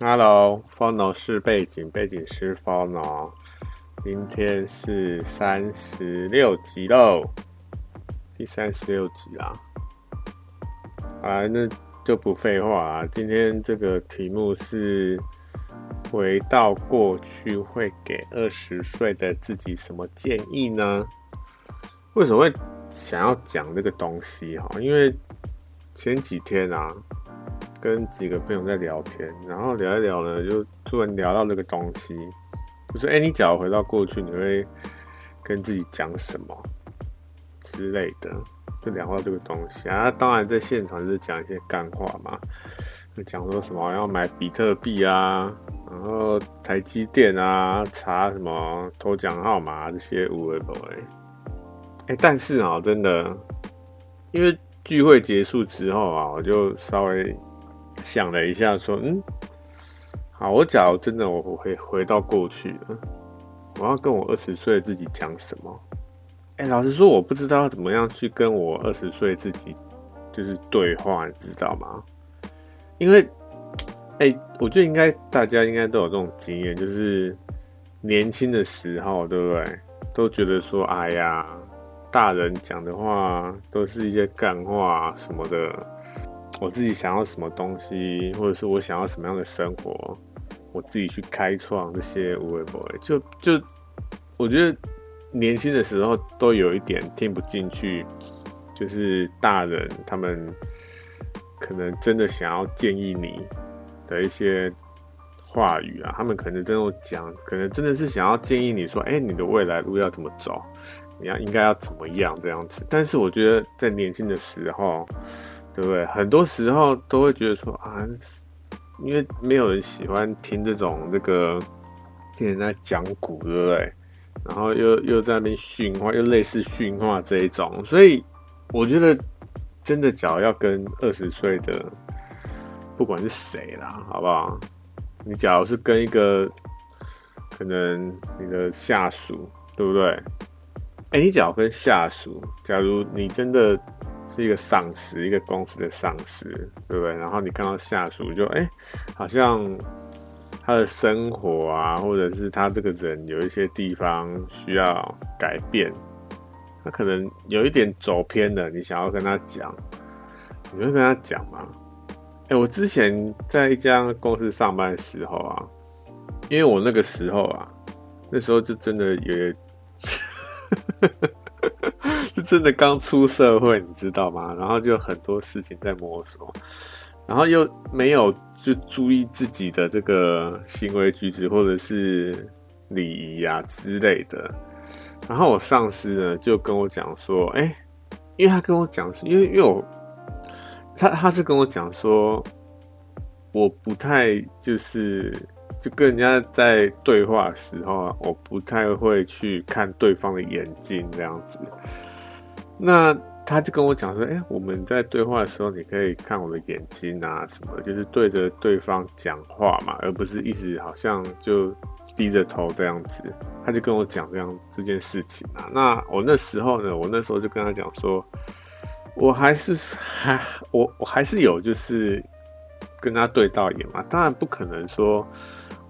Hello，Fono 是背景，背景是 Fono。今天是三十六集喽，第三十六集啦。啊，那就不废话啊。今天这个题目是回到过去会给二十岁的自己什么建议呢？为什么会想要讲这个东西哈？因为前几天啊。跟几个朋友在聊天，然后聊一聊呢，就突然聊到这个东西，就说：“哎，你假如回到过去，你会跟自己讲什么之类的？”就聊到这个东西啊。当然，在现场就是讲一些干话嘛，就讲说什么要买比特币啊，然后台积电啊，查什么头奖号码这些无为不为。哎，但是啊，真的，因为聚会结束之后啊，我就稍微。想了一下，说：“嗯，好，我假如真的我会回到过去了，我要跟我二十岁自己讲什么？哎，老实说，我不知道怎么样去跟我二十岁自己就是对话，你知道吗？因为，哎，我觉得应该大家应该都有这种经验，就是年轻的时候，对不对？都觉得说，哎呀，大人讲的话都是一些干话什么的。”我自己想要什么东西，或者是我想要什么样的生活，我自己去开创这些无为不为。就就我觉得年轻的时候都有一点听不进去，就是大人他们可能真的想要建议你的一些话语啊，他们可能真的讲，可能真的是想要建议你说，哎，你的未来路要怎么走，你要应该要怎么样这样子。但是我觉得在年轻的时候。对不对？很多时候都会觉得说啊，因为没有人喜欢听这种这个听人家讲古，对不对？然后又又在那边训话，又类似训话这一种，所以我觉得真的，假如要跟二十岁的，不管是谁啦，好不好？你假如是跟一个可能你的下属，对不对？哎，你假如跟下属，假如你真的。是一个上司，一个公司的上司，对不对？然后你看到下属，就哎，好像他的生活啊，或者是他这个人有一些地方需要改变，他可能有一点走偏了，你想要跟他讲，你会跟他讲吗？哎，我之前在一家公司上班的时候啊，因为我那个时候啊，那时候就真的有。就 真的刚出社会，你知道吗？然后就很多事情在摸索，然后又没有就注意自己的这个行为举止或者是礼仪啊之类的。然后我上司呢就跟我讲说，哎、因为他跟我讲，因为因为我他他是跟我讲说，我不太就是。就跟人家在对话的时候啊，我不太会去看对方的眼睛这样子。那他就跟我讲说：“哎，我们在对话的时候，你可以看我的眼睛啊，什么，就是对着对方讲话嘛，而不是一直好像就低着头这样子。”他就跟我讲这样这件事情啊。那我那时候呢，我那时候就跟他讲说，我还是还 我我还是有就是跟他对到眼嘛，当然不可能说。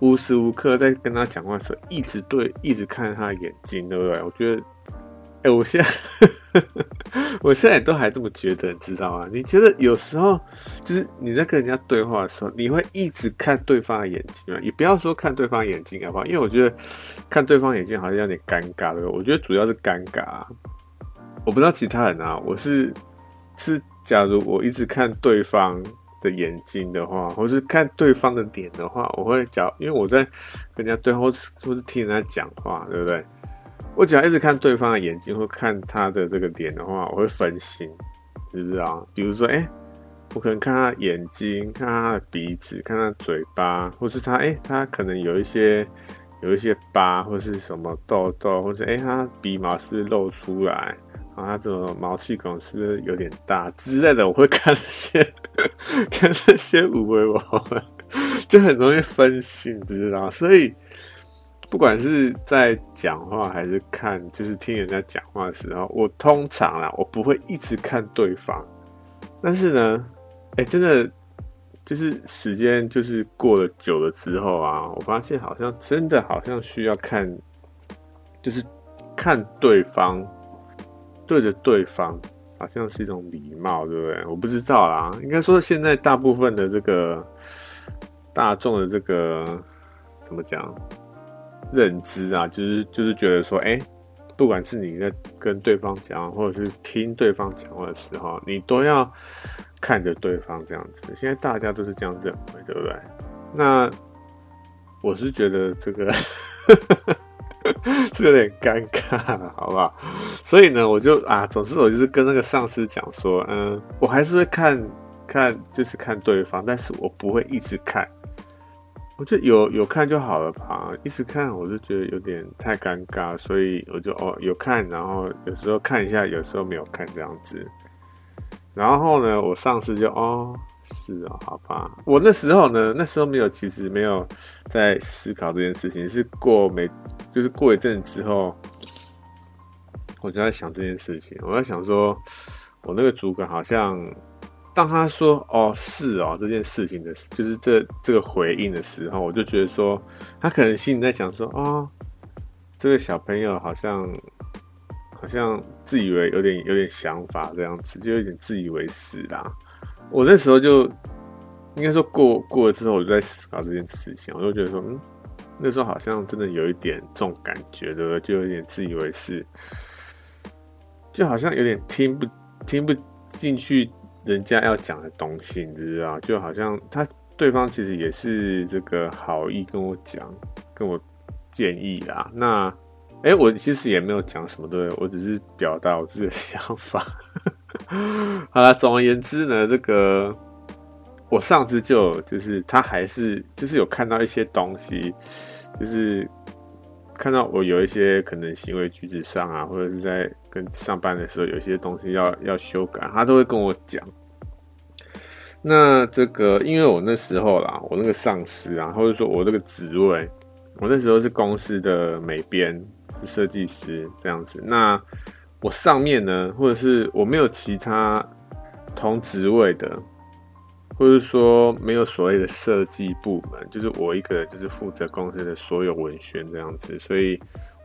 无时无刻在跟他讲话的时候，一直对，一直看他的眼睛，对不对？我觉得，哎、我现在，我现在都还这么觉得，你知道吗？你觉得有时候，就是你在跟人家对话的时候，你会一直看对方的眼睛吗？也不要说看对方眼睛好不好？因为我觉得看对方眼睛好像有点尴尬，对不对？我觉得主要是尴尬啊。我不知道其他人啊，我是是，假如我一直看对方。的眼睛的话，或是看对方的脸的话，我会讲，因为我在跟人家对话，或是听人家讲话，对不对？我只要一直看对方的眼睛，或看他的这个脸的话，我会分心，知不知道？比如说，哎、我可能看他眼睛，看他的鼻子，看他嘴巴，或是他，哎、他可能有一些有一些疤，或是什么痘痘，或者哎、他鼻毛是不是露出来？啊，他这种毛细孔是不是有点大之类的？我会看这些，看这些五维我就很容易分心，知不知道？所以不管是在讲话还是看，就是听人家讲话的时候，我通常啦，我不会一直看对方。但是呢，哎、真的就是时间就是过了久了之后啊，我发现好像真的好像需要看，就是看对方对着对方，好像是一种礼貌，对不对？我不知道啦，应该说现在大部分的这个大众的这个怎么讲认知啊，就是就是觉得说，哎。不管是你在跟对方讲，或者是听对方讲话的时候，你都要看着对方这样子。现在大家都是这样认为，对不对？那我是觉得这个是有点尴尬，好不好？所以呢，我就啊，总之我就是跟那个上司讲说，嗯，我还是看看，就是看对方，但是我不会一直看。我就有有看就好了吧，一直看我就觉得有点太尴尬，所以我就哦有看，然后有时候看一下，有时候没有看这样子。然后呢，我上次就哦是哦，好吧。我那时候呢，那时候没有，其实没有在思考这件事情，是过没就是过一阵之后，我就在想这件事情。我在想说，我那个主管好像。当他说“哦，是哦”这件事情的，就是这这个回应的时候，我就觉得说，他可能心里在讲说：“哦，这个小朋友好像好像自以为有点有点想法这样子，就有点自以为是啦。”我那时候就应该说过过了之后，我就在思考这件事情，我就觉得说，嗯，那时候好像真的有一点这种感觉，对不对？就有点自以为是，就好像有点听不听不进去。人家要讲的东西，你知道，就好像他对方其实也是这个好意跟我讲，跟我建议啦。那，哎、我其实也没有讲什么，对，我只是表达我自己的 想法。好了，总而言之呢，这个我上次就就是他还是就是有看到一些东西，就是看到我有一些可能行为举止上啊，或者是在跟上班的时候有一些东西要要修改，他都会跟我讲。那这个，因为我那时候啦，我那个上司啊，或者说我这个职位，我那时候是公司的美编，是设计师这样子。那我上面呢，或者是我没有其他同职位的，或者说没有所谓的设计部门，就是我一个人就是负责公司的所有文宣这样子。所以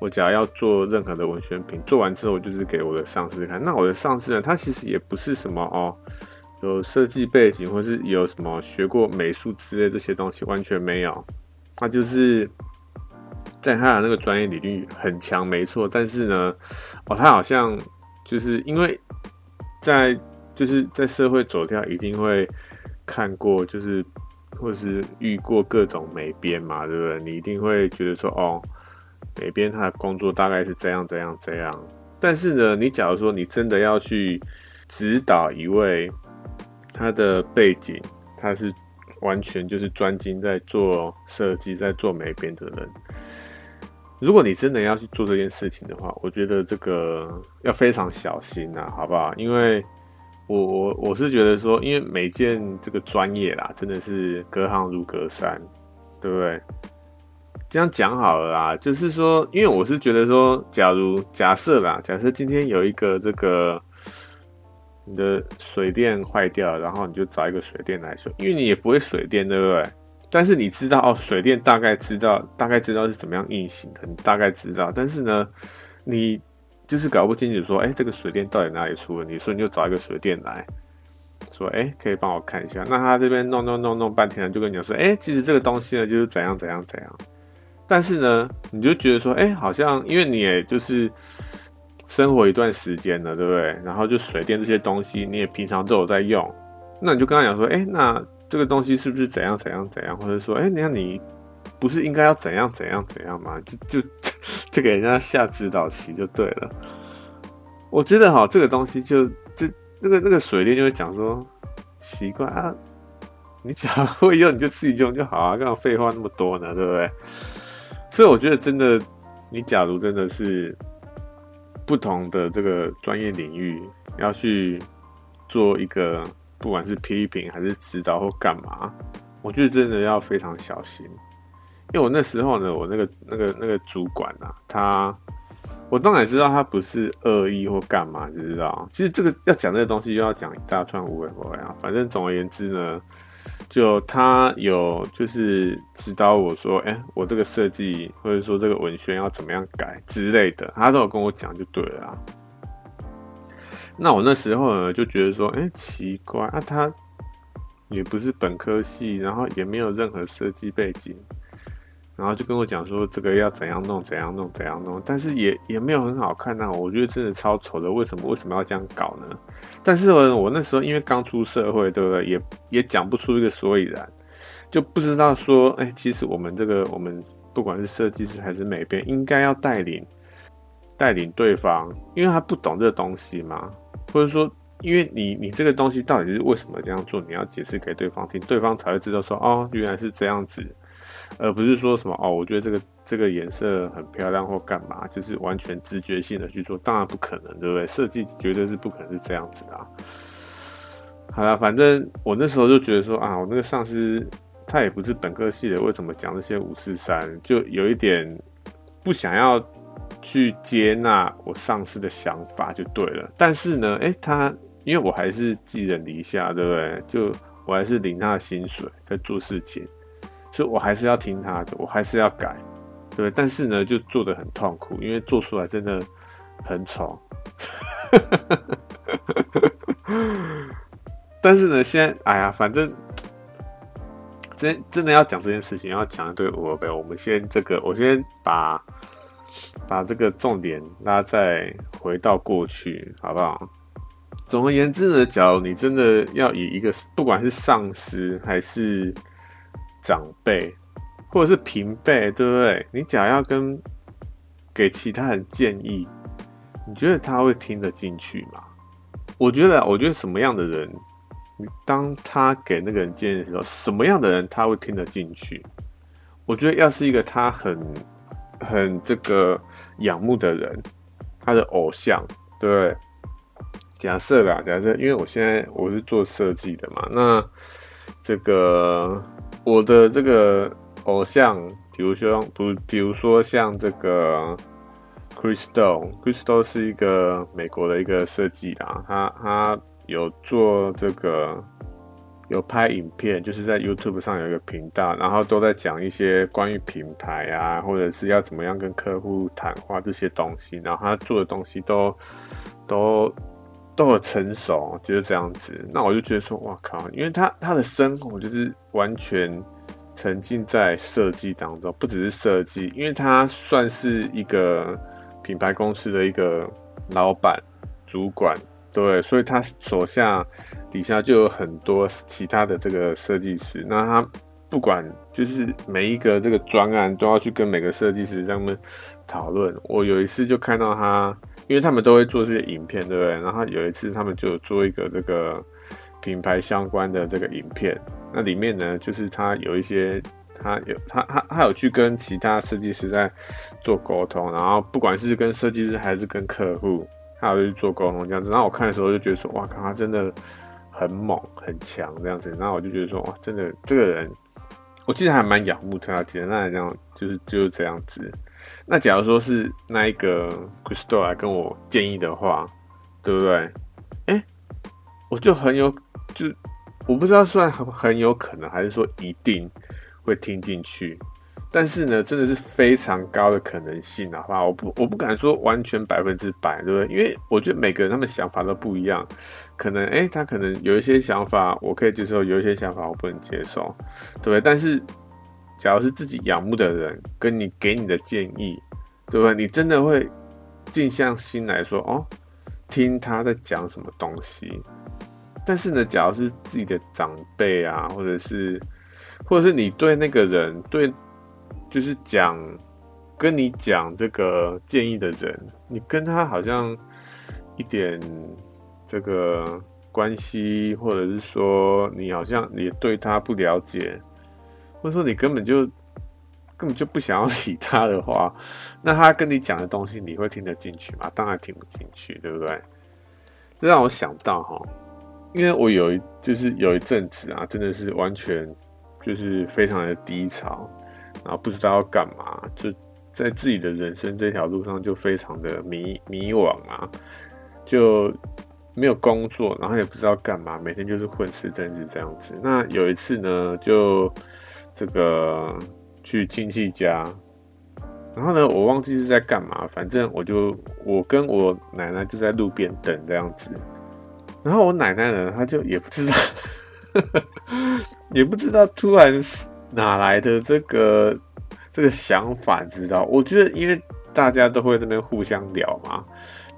我只要要做任何的文宣品，做完之后我就是给我的上司看。那我的上司呢，他其实也不是什么哦。有设计背景，或是有什么学过美术之类这些东西，完全没有。他就是在他的那个专业领域很强，没错。但是呢，哦，他好像就是因为在就是在社会走跳，一定会看过，就是或是遇过各种美编嘛，对不对？你一定会觉得说，哦，美编他的工作大概是这样、这样、这样。但是呢，你假如说你真的要去指导一位。他的背景，他是完全就是专精在做设计、在做美编的人。如果你真的要去做这件事情的话，我觉得这个要非常小心呐，好不好？因为我我我是觉得说，因为每件这个专业啦，真的是隔行如隔山，对不对？这样讲好了啦，就是说，因为我是觉得说，假如假设啦，假设今天有一个这个。你的水电坏掉，然后你就找一个水电来修，因为你也不会水电，对不对？但是你知道哦，水电大概知道，大概知道是怎么样运行的，你大概知道。但是呢，你就是搞不清楚，说，哎，这个水电到底哪里出问题？所以你就找一个水电来说，哎，可以帮我看一下。那他这边弄弄弄弄半天，就跟你说，哎，其实这个东西呢，就是怎样怎样怎样。但是呢，你就觉得说，哎，好像因为你也就是。生活一段时间了，对不对？然后就水电这些东西，你也平常都有在用，那你就跟他讲说，哎，那这个东西是不是怎样怎样怎样？或者说，哎，你看你不是应该要怎样怎样怎样吗？就就 就给人家下指导棋就对了。我觉得哈，这个东西就就那个那个水电就会讲说，奇怪啊，你只要会用你就自己用就好啊，干嘛废话那么多呢？对不对？所以我觉得真的，你假如真的是。不同的这个专业领域要去做一个，不管是批评还是指导或干嘛，我觉得真的要非常小心。因为我那时候呢，我那个那个那个主管啊，他我当然知道他不是恶意或干嘛，你知道？其实这个要讲这个东西，又要讲一大串无谓话啊。反正总而言之呢，就他有就是指导我说，哎、我这个设计或者说这个文宣要怎么样改之类的，他都有跟我讲就对了啊。那我那时候呢就觉得说，哎、奇怪啊，他也不是本科系，然后也没有任何设计背景。然后就跟我讲说这个要怎样弄怎样弄怎样弄，但是也也没有很好看呐、啊，我觉得真的超丑的，为什么为什么要这样搞呢？但是我我那时候因为刚出社会，对不对？也也讲不出一个所以然，就不知道说，哎，其实我们这个我们不管是设计师还是美编，应该要带领带领对方，因为他不懂这个东西嘛，或者说，因为你你这个东西到底是为什么这样做，你要解释给对方听，对方才会知道说，哦，原来是这样子。而不是说什么哦，我觉得这个这个颜色很漂亮或干嘛，就是完全直觉性的去做，当然不可能，对不对？设计绝对是不可能是这样子的啊。好了，反正我那时候就觉得说啊，我那个上司他也不是本科系的，为什么讲这些五四三，就有一点不想要去接纳我上司的想法就对了。但是呢，诶，他因为我还是寄人篱下，对不对？就我还是领他的薪水在做事情。所以我还是要听他的，我还是要改，对，但是呢，就做的很痛苦，因为做出来真的很丑。但是呢，现在，哎呀，反正真真的要讲这件事情，要讲对我呗。我们先这个，我先把把这个重点拉再回到过去，好不好？总而言之呢，假如你真的要以一个，不管是上司还是长辈或者是平辈，对不对？你假如要跟给其他人建议，你觉得他会听得进去吗？我觉得，我觉得什么样的人，当他给那个人建议的时候，什么样的人他会听得进去？我觉得，要是一个他很很这个仰慕的人，他的偶像，对不对？假设啦，假设，因为我现在我是做设计的嘛，那这个。我的这个偶像，比如说不，比如说像这个 Crystal，Crystal 是一个美国的一个设计啊，他他有做这个，有拍影片，就是在 YouTube 上有一个频道，然后都在讲一些关于品牌啊，或者是要怎么样跟客户谈话这些东西，然后他做的东西都都。都很成熟，就是这样子。那我就觉得说，哇靠！因为他他的生活就是完全沉浸在设计当中，不只是设计，因为他算是一个品牌公司的一个老板、主管，对，所以他手下底下就有很多其他的这个设计师。那他不管就是每一个这个专案都要去跟每个设计师他们讨论。我有一次就看到他。因为他们都会做这些影片，对不对？然后有一次他们就做一个这个品牌相关的这个影片，那里面呢，就是他有一些，他有他他他有去跟其他设计师在做沟通，然后不管是跟设计师还是跟客户，他有去做沟通这样子。然后我看的时候就觉得说，哇靠，他真的很猛很强这样子。然后我就觉得说，哇，真的这个人，我其实还蛮仰慕他的，简单来讲就是就是这样子。那假如说是那一个 Crystal 来跟我建议的话，对不对？哎、我就很有，就我不知道算很很有可能，还是说一定会听进去。但是呢，真的是非常高的可能性的话，我不我不敢说完全百分之百，对不对？因为我觉得每个人他们想法都不一样，可能哎、欸，他可能有一些想法我可以接受，有一些想法我不能接受，对不对？但是。假如是自己仰慕的人跟你给你的建议，对不对？你真的会静下心来说哦，听他在讲什么东西。但是呢，假如是自己的长辈啊，或者是，或者是你对那个人，对，就是讲跟你讲这个建议的人，你跟他好像一点这个关系，或者是说你好像你对他不了解。或者说你根本就根本就不想要理他的话，那他跟你讲的东西你会听得进去吗？当然听不进去，对不对？这让我想到哈，因为我有一就是有一阵子啊，真的是完全就是非常的低潮，然后不知道要干嘛，就在自己的人生这条路上就非常的迷迷惘啊，就没有工作，然后也不知道干嘛，每天就是混吃等死这样子。那有一次呢，就这个去亲戚家，然后呢，我忘记是在干嘛，反正我就我跟我奶奶就在路边等这样子。然后我奶奶呢，她就也不知道，也不知道突然哪来的这个这个想法，知道？我觉得因为大家都会在那边互相聊嘛。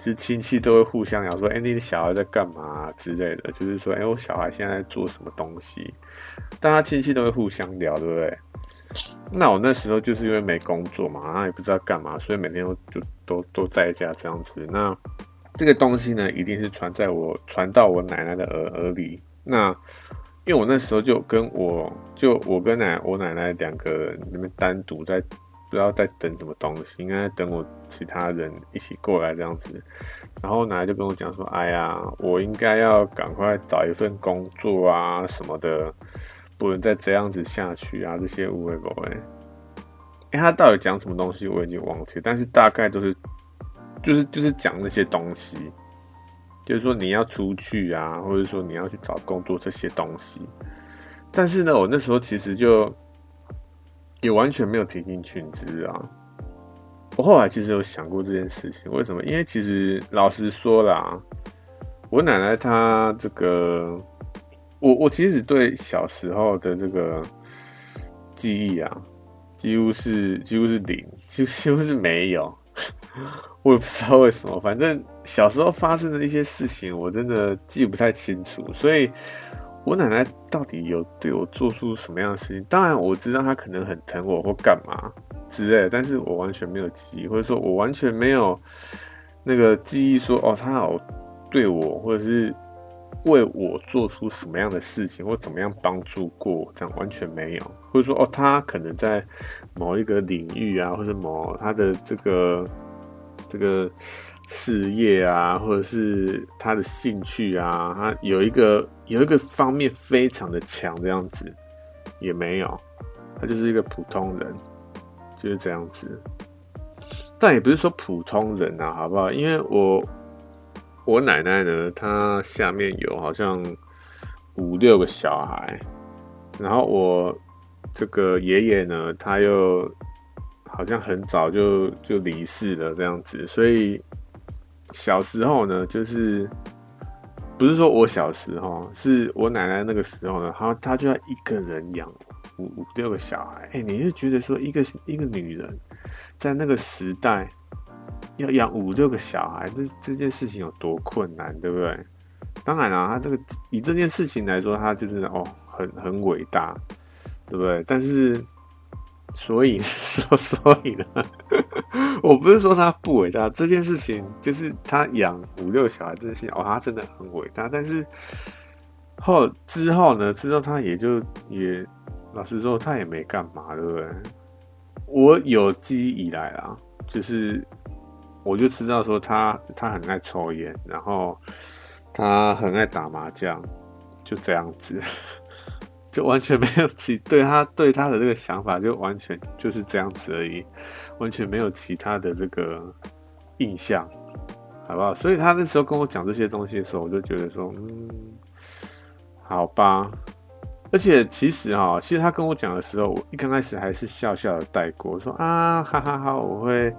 其实亲戚都会互相聊说：“哎，你的小孩在干嘛之类的？”就是说：“哎，我小孩现在在做什么东西？”大家亲戚都会互相聊，对不对？那我那时候就是因为没工作嘛，然后也不知道干嘛，所以每天都就都都在家这样子。那这个东西呢，一定是传在我传到我奶奶的耳耳里。那因为我那时候就跟我就我跟奶我奶奶两个人那边单独在。不知道在等什么东西，应该等我其他人一起过来这样子。然后奶奶就跟我讲说：“哎呀，我应该要赶快找一份工作啊什么的，不能再这样子下去啊。”这些无谓不谓。哎，他到底讲什么东西我已经忘记了，但是大概都是就是就是讲那些东西，就是说你要出去啊，或者说你要去找工作这些东西。但是呢，我那时候其实就。也完全没有听进去，你知道？我后来其实有想过这件事情，为什么？因为其实老实说啦，我奶奶她这个，我我其实对小时候的这个记忆啊，几乎是几乎是零，几几乎是没有。我也不知道为什么，反正小时候发生的一些事情，我真的记不太清楚，所以。我奶奶到底有对我做出什么样的事情？当然我知道她可能很疼我或干嘛之类的，但是我完全没有记忆，或者说我完全没有那个记忆说哦，她有对我或者是为我做出什么样的事情或怎么样帮助过，这样完全没有，或者说哦，她可能在某一个领域啊，或者某她的这个这个。事业啊，或者是他的兴趣啊，他有一个有一个方面非常的强，这样子也没有，他就是一个普通人，就是这样子。但也不是说普通人啊，好不好？因为我我奶奶呢，她下面有好像五六个小孩，然后我这个爷爷呢，他又好像很早就就离世了，这样子，所以。小时候呢，就是不是说我小时候，是我奶奶那个时候呢，她她就要一个人养五五六个小孩。哎、你就觉得说一个一个女人在那个时代要养五六个小孩，这这件事情有多困难，对不对？当然了，她这个以这件事情来说，她就是哦，很很伟大，对不对？但是。所以 说，所以呢，我不是说他不伟大，这件事情就是他养五六小孩这件事情，哦，他真的很伟大。但是后之后呢，之后他也就也老实说，他也没干嘛，对不对？我有记忆以来啊，就是我就知道说他他很爱抽烟，然后他很爱打麻将，就这样子。就完全没有其对他对他的这个想法，就完全就是这样子而已，完全没有其他的这个印象，好不好？所以他那时候跟我讲这些东西的时候，我就觉得说，嗯，好吧。而且其实哈，其实他跟我讲的时候，我一刚开始还是笑笑的带过，说啊，哈哈哈，我会，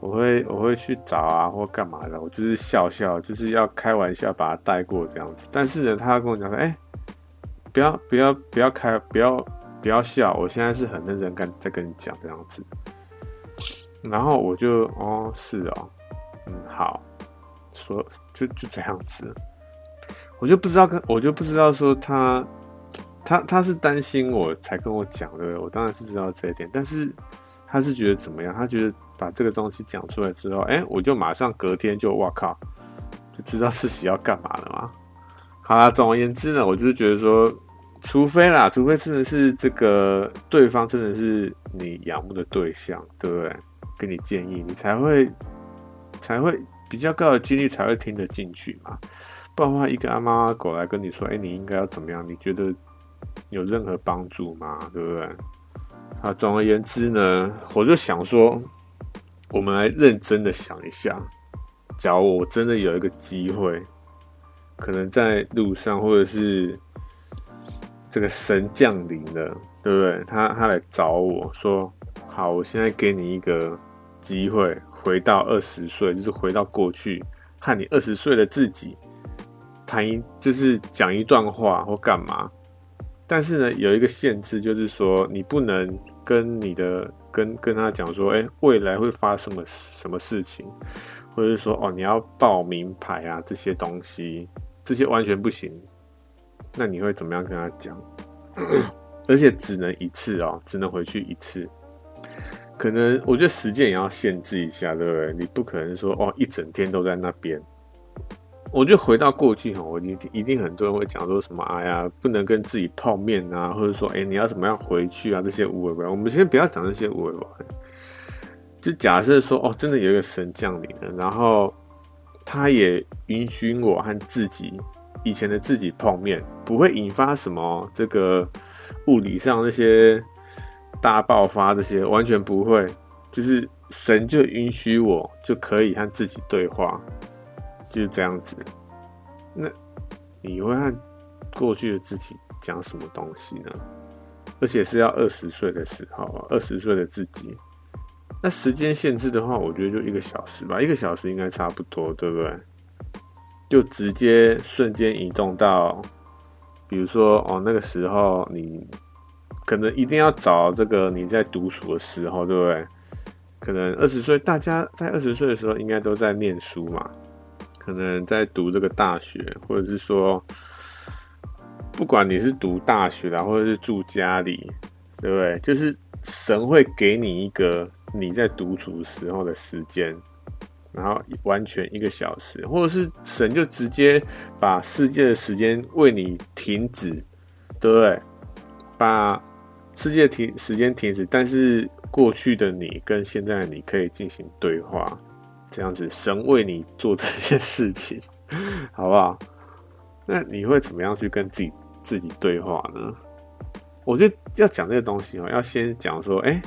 我会，我会去找啊，或干嘛的，我就是笑笑，就是要开玩笑把他带过这样子。但是呢，他跟我讲说，哎。不要不要不要开不要不要笑，我现在是很认真跟在跟你讲这样子，然后我就哦是哦，嗯好，说就就这样子，我就不知道跟我就不知道说他他他是担心我才跟我讲的，我当然是知道这一点，但是他是觉得怎么样？他觉得把这个东西讲出来之后，哎，我就马上隔天就哇靠，就知道自己要干嘛了嘛。好啦，总而言之呢，我就是觉得说，除非啦，除非真的是这个对方真的是你仰慕的对象，对不对？给你建议，你才会才会比较高的几率才会听得进去嘛。不然的话，一个阿猫阿狗来跟你说，哎，你应该要怎么样？你觉得有任何帮助吗？对不对？好，总而言之呢，我就想说，我们来认真的想一下，假如我真的有一个机会。可能在路上，或者是这个神降临了，对不对？他他来找我说：“好，我现在给你一个机会，回到二十岁，就是回到过去，和你二十岁的自己谈一，就是讲一段话或干嘛。但是呢，有一个限制，就是说你不能跟你的跟跟他讲说，哎，未来会发生什么什么事情。”或者是说哦，你要报名牌啊，这些东西，这些完全不行。那你会怎么样跟他讲？而且只能一次哦，只能回去一次。可能我觉得时间也要限制一下，对不对？你不可能说哦，一整天都在那边。我觉得回到过去哈，我一定一定很多人会讲说什么，哎呀，不能跟自己泡面啊，或者说哎，你要怎么样回去啊？这些无谓的，我们先不要讲这些无谓的。就假设说哦，真的有一个神降临了，然后他也允许我和自己以前的自己碰面，不会引发什么这个物理上那些大爆发，这些完全不会。就是神就允许我就可以和自己对话，就是这样子。那你会和过去的自己讲什么东西呢？而且是要二十岁的时候，二十岁的自己。那时间限制的话，我觉得就一个小时吧，一个小时应该差不多，对不对？就直接瞬间移动到，比如说哦，那个时候你可能一定要找这个你在独处的时候，对不对？可能二十岁，大家在二十岁的时候应该都在念书嘛，可能在读这个大学，或者是说，不管你是读大学啦，或者是住家里，对不对？就是神会给你一个。你在独处时候的时间，然后完全一个小时，或者是神就直接把世界的时间为你停止，对不对？把世界停时间停止，但是过去的你跟现在的你可以进行对话，这样子神为你做这些事情，好不好？那你会怎么样去跟自己自己对话呢？我觉得要讲这个东西哦，要先讲说，哎。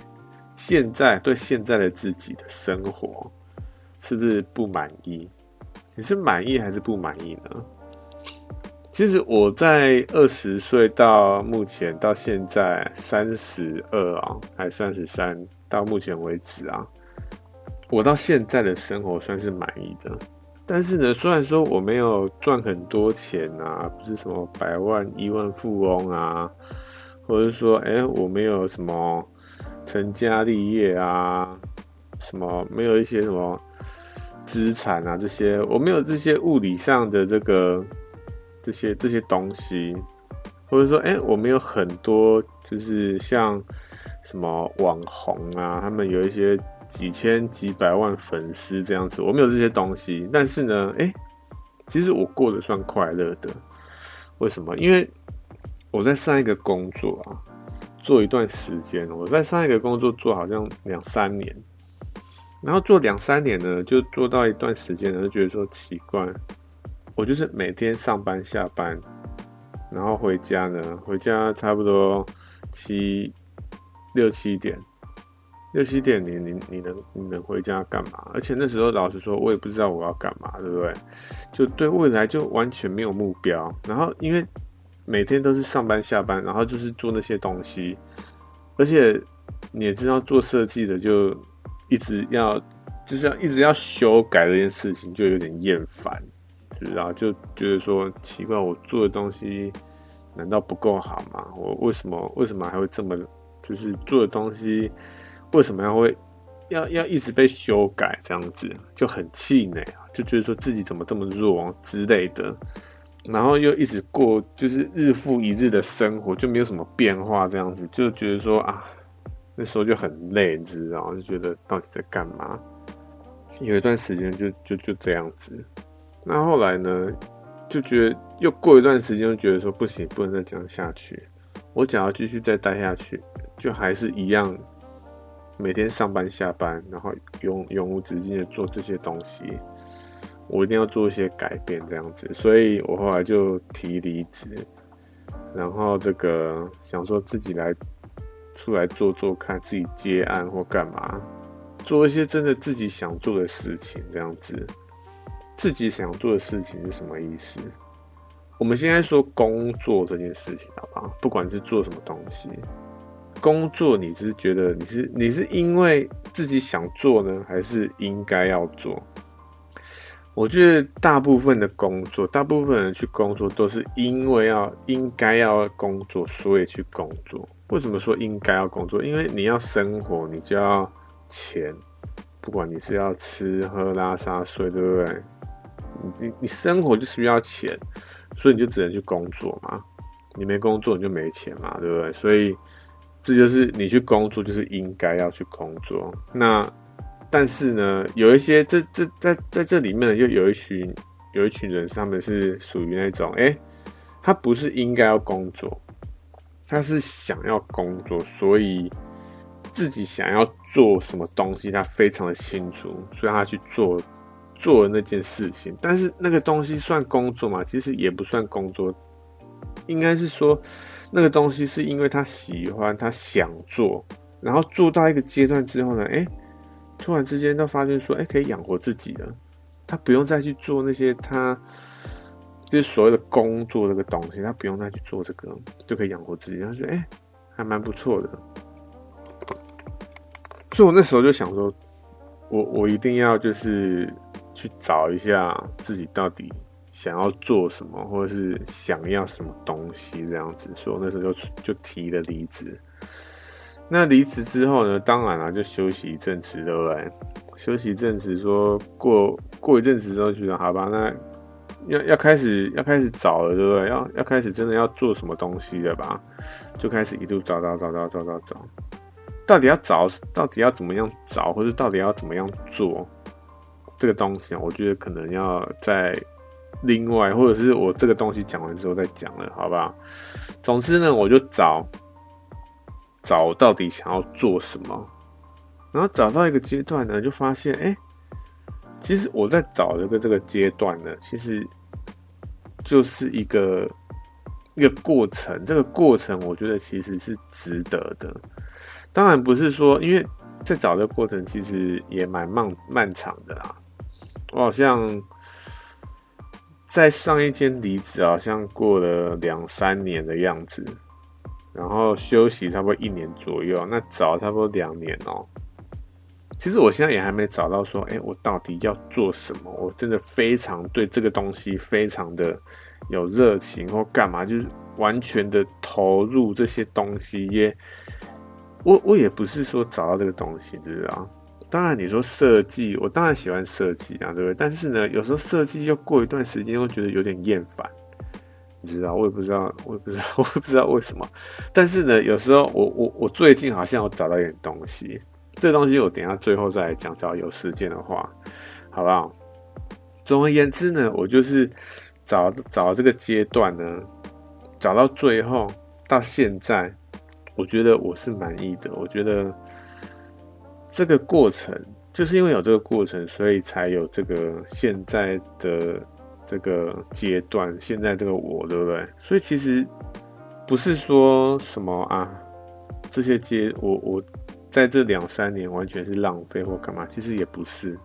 现在对现在的自己的生活是不是不满意？你是满意还是不满意呢？其实我在二十岁到目前到现在三十二啊，还三十三，到目前为止啊，我到现在的生活算是满意的。但是呢，虽然说我没有赚很多钱啊，不是什么百万亿万富翁啊，或者是说，哎、我没有什么。成家立业啊，什么没有一些什么资产啊，这些我没有这些物理上的这个这些这些东西，或者说，哎、我没有很多，就是像什么网红啊，他们有一些几千几百万粉丝这样子，我没有这些东西，但是呢，哎、其实我过得算快乐的。为什么？因为我在上一个工作啊。做一段时间，我在上一个工作做好像两三年，然后做两三年呢，就做到一段时间呢，就觉得说奇怪，我就是每天上班下班，然后回家呢，回家差不多七六七点，六七点你你你能你能回家干嘛？而且那时候老实说，我也不知道我要干嘛，对不对？就对未来就完全没有目标，然后因为。每天都是上班下班，然后就是做那些东西，而且你也知道做设计的就一直要就是要一直要修改这件事情，就有点厌烦，是不是啊？就觉得说奇怪，我做的东西难道不够好吗？我为什么为什么还会这么就是做的东西为什么要会要要一直被修改这样子，就很气馁啊，就觉得说自己怎么这么弱之类的。然后又一直过，就是日复一日的生活，就没有什么变化，这样子就觉得说啊，那时候就很累，你知道，就觉得到底在干嘛？有一段时间就就就这样子。那后来呢，就觉得又过一段时间，就觉得说不行，不能再这样下去。我想要继续再待下去，就还是一样，每天上班下班，然后永永无止境的做这些东西。我一定要做一些改变，这样子，所以我后来就提离职，然后这个想说自己来出来做做看，自己接案或干嘛，做一些真的自己想做的事情，这样子。自己想做的事情是什么意思？我们现在说工作这件事情，好不好？不管是做什么东西，工作你是觉得你是你是因为自己想做呢，还是应该要做？我觉得大部分的工作，大部分人去工作都是因为要应该要工作，所以去工作。为什么说应该要工作？因为你要生活，你就要钱。不管你是要吃喝拉撒睡，对不对？你你生活就需要钱，所以你就只能去工作嘛。你没工作，你就没钱嘛，对不对？所以这就是你去工作，就是应该要去工作。那。但是呢，有一些这这在在这里面呢，又有一群有一群人，他们是属于那种，哎、他不是应该要工作，他是想要工作，所以自己想要做什么东西，他非常的清楚，所以他去做做了那件事情。但是那个东西算工作吗？其实也不算工作，应该是说那个东西是因为他喜欢，他想做，然后做到一个阶段之后呢，哎、突然之间，他发现说：“哎、可以养活自己了。他不用再去做那些他就是所谓的工作这个东西，他不用再去做这个，就可以养活自己。他说：‘哎、还蛮不错的。’所以，我那时候就想说，我我一定要就是去找一下自己到底想要做什么，或者是想要什么东西这样子。所以，我那时候就就提了离职。”那离职之后呢？当然了、啊，就休息一阵子，对不对？休息一阵子，说过过一阵子之后，觉得好吧，那要要开始要开始找了，对不对？要要开始真的要做什么东西了吧？就开始一路找找找找找找找，到底要找，到底要怎么样找，或者到底要怎么样做这个东西啊？我觉得可能要在另外，或者是我这个东西讲完之后再讲了，好不好？总之呢，我就找。找到底想要做什么，然后找到一个阶段呢，就发现，哎、其实我在找这个这个阶段呢，其实就是一个一个过程。这个过程，我觉得其实是值得的。当然不是说，因为在找的过程，其实也蛮漫漫长的啦。我好像在上一间离职，好像过了两三年的样子。然后休息差不多一年左右，那找差不多两年哦。其实我现在也还没找到说，哎，我到底要做什么？我真的非常对这个东西非常的有热情，或干嘛，就是完全的投入这些东西。也，我我也不是说找到这个东西，知道？当然你说设计，我当然喜欢设计啊，对不对？但是呢，有时候设计又过一段时间又觉得有点厌烦。你知道，我也不知道，我也不知道，我也不知道为什么。但是呢，有时候我我我最近好像有找到一点东西，这东西我等下最后再来讲，只要有时间的话，好不好？总而言之呢，我就是找找这个阶段呢，找到最后到现在，我觉得我是满意的。我觉得这个过程就是因为有这个过程，所以才有这个现在的。这个阶段，现在这个我，对不对？所以其实不是说什么啊，这些阶我我在这两三年完全是浪费或干嘛，其实也不是，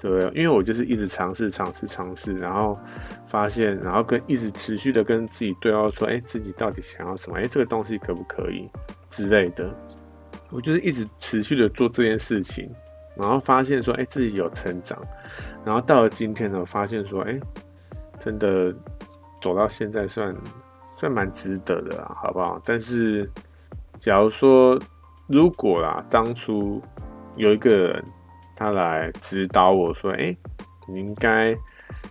对不对？因为我就是一直尝试、尝试、尝试，然后发现，然后跟一直持续的跟自己对话，说，哎，自己到底想要什么？哎，这个东西可不可以之类的？我就是一直持续的做这件事情，然后发现说，哎，自己有成长，然后到了今天呢，发现说，哎。真的走到现在算算蛮值得的啦，好不好？但是假如说如果啦，当初有一个人他来指导我说，哎，你应该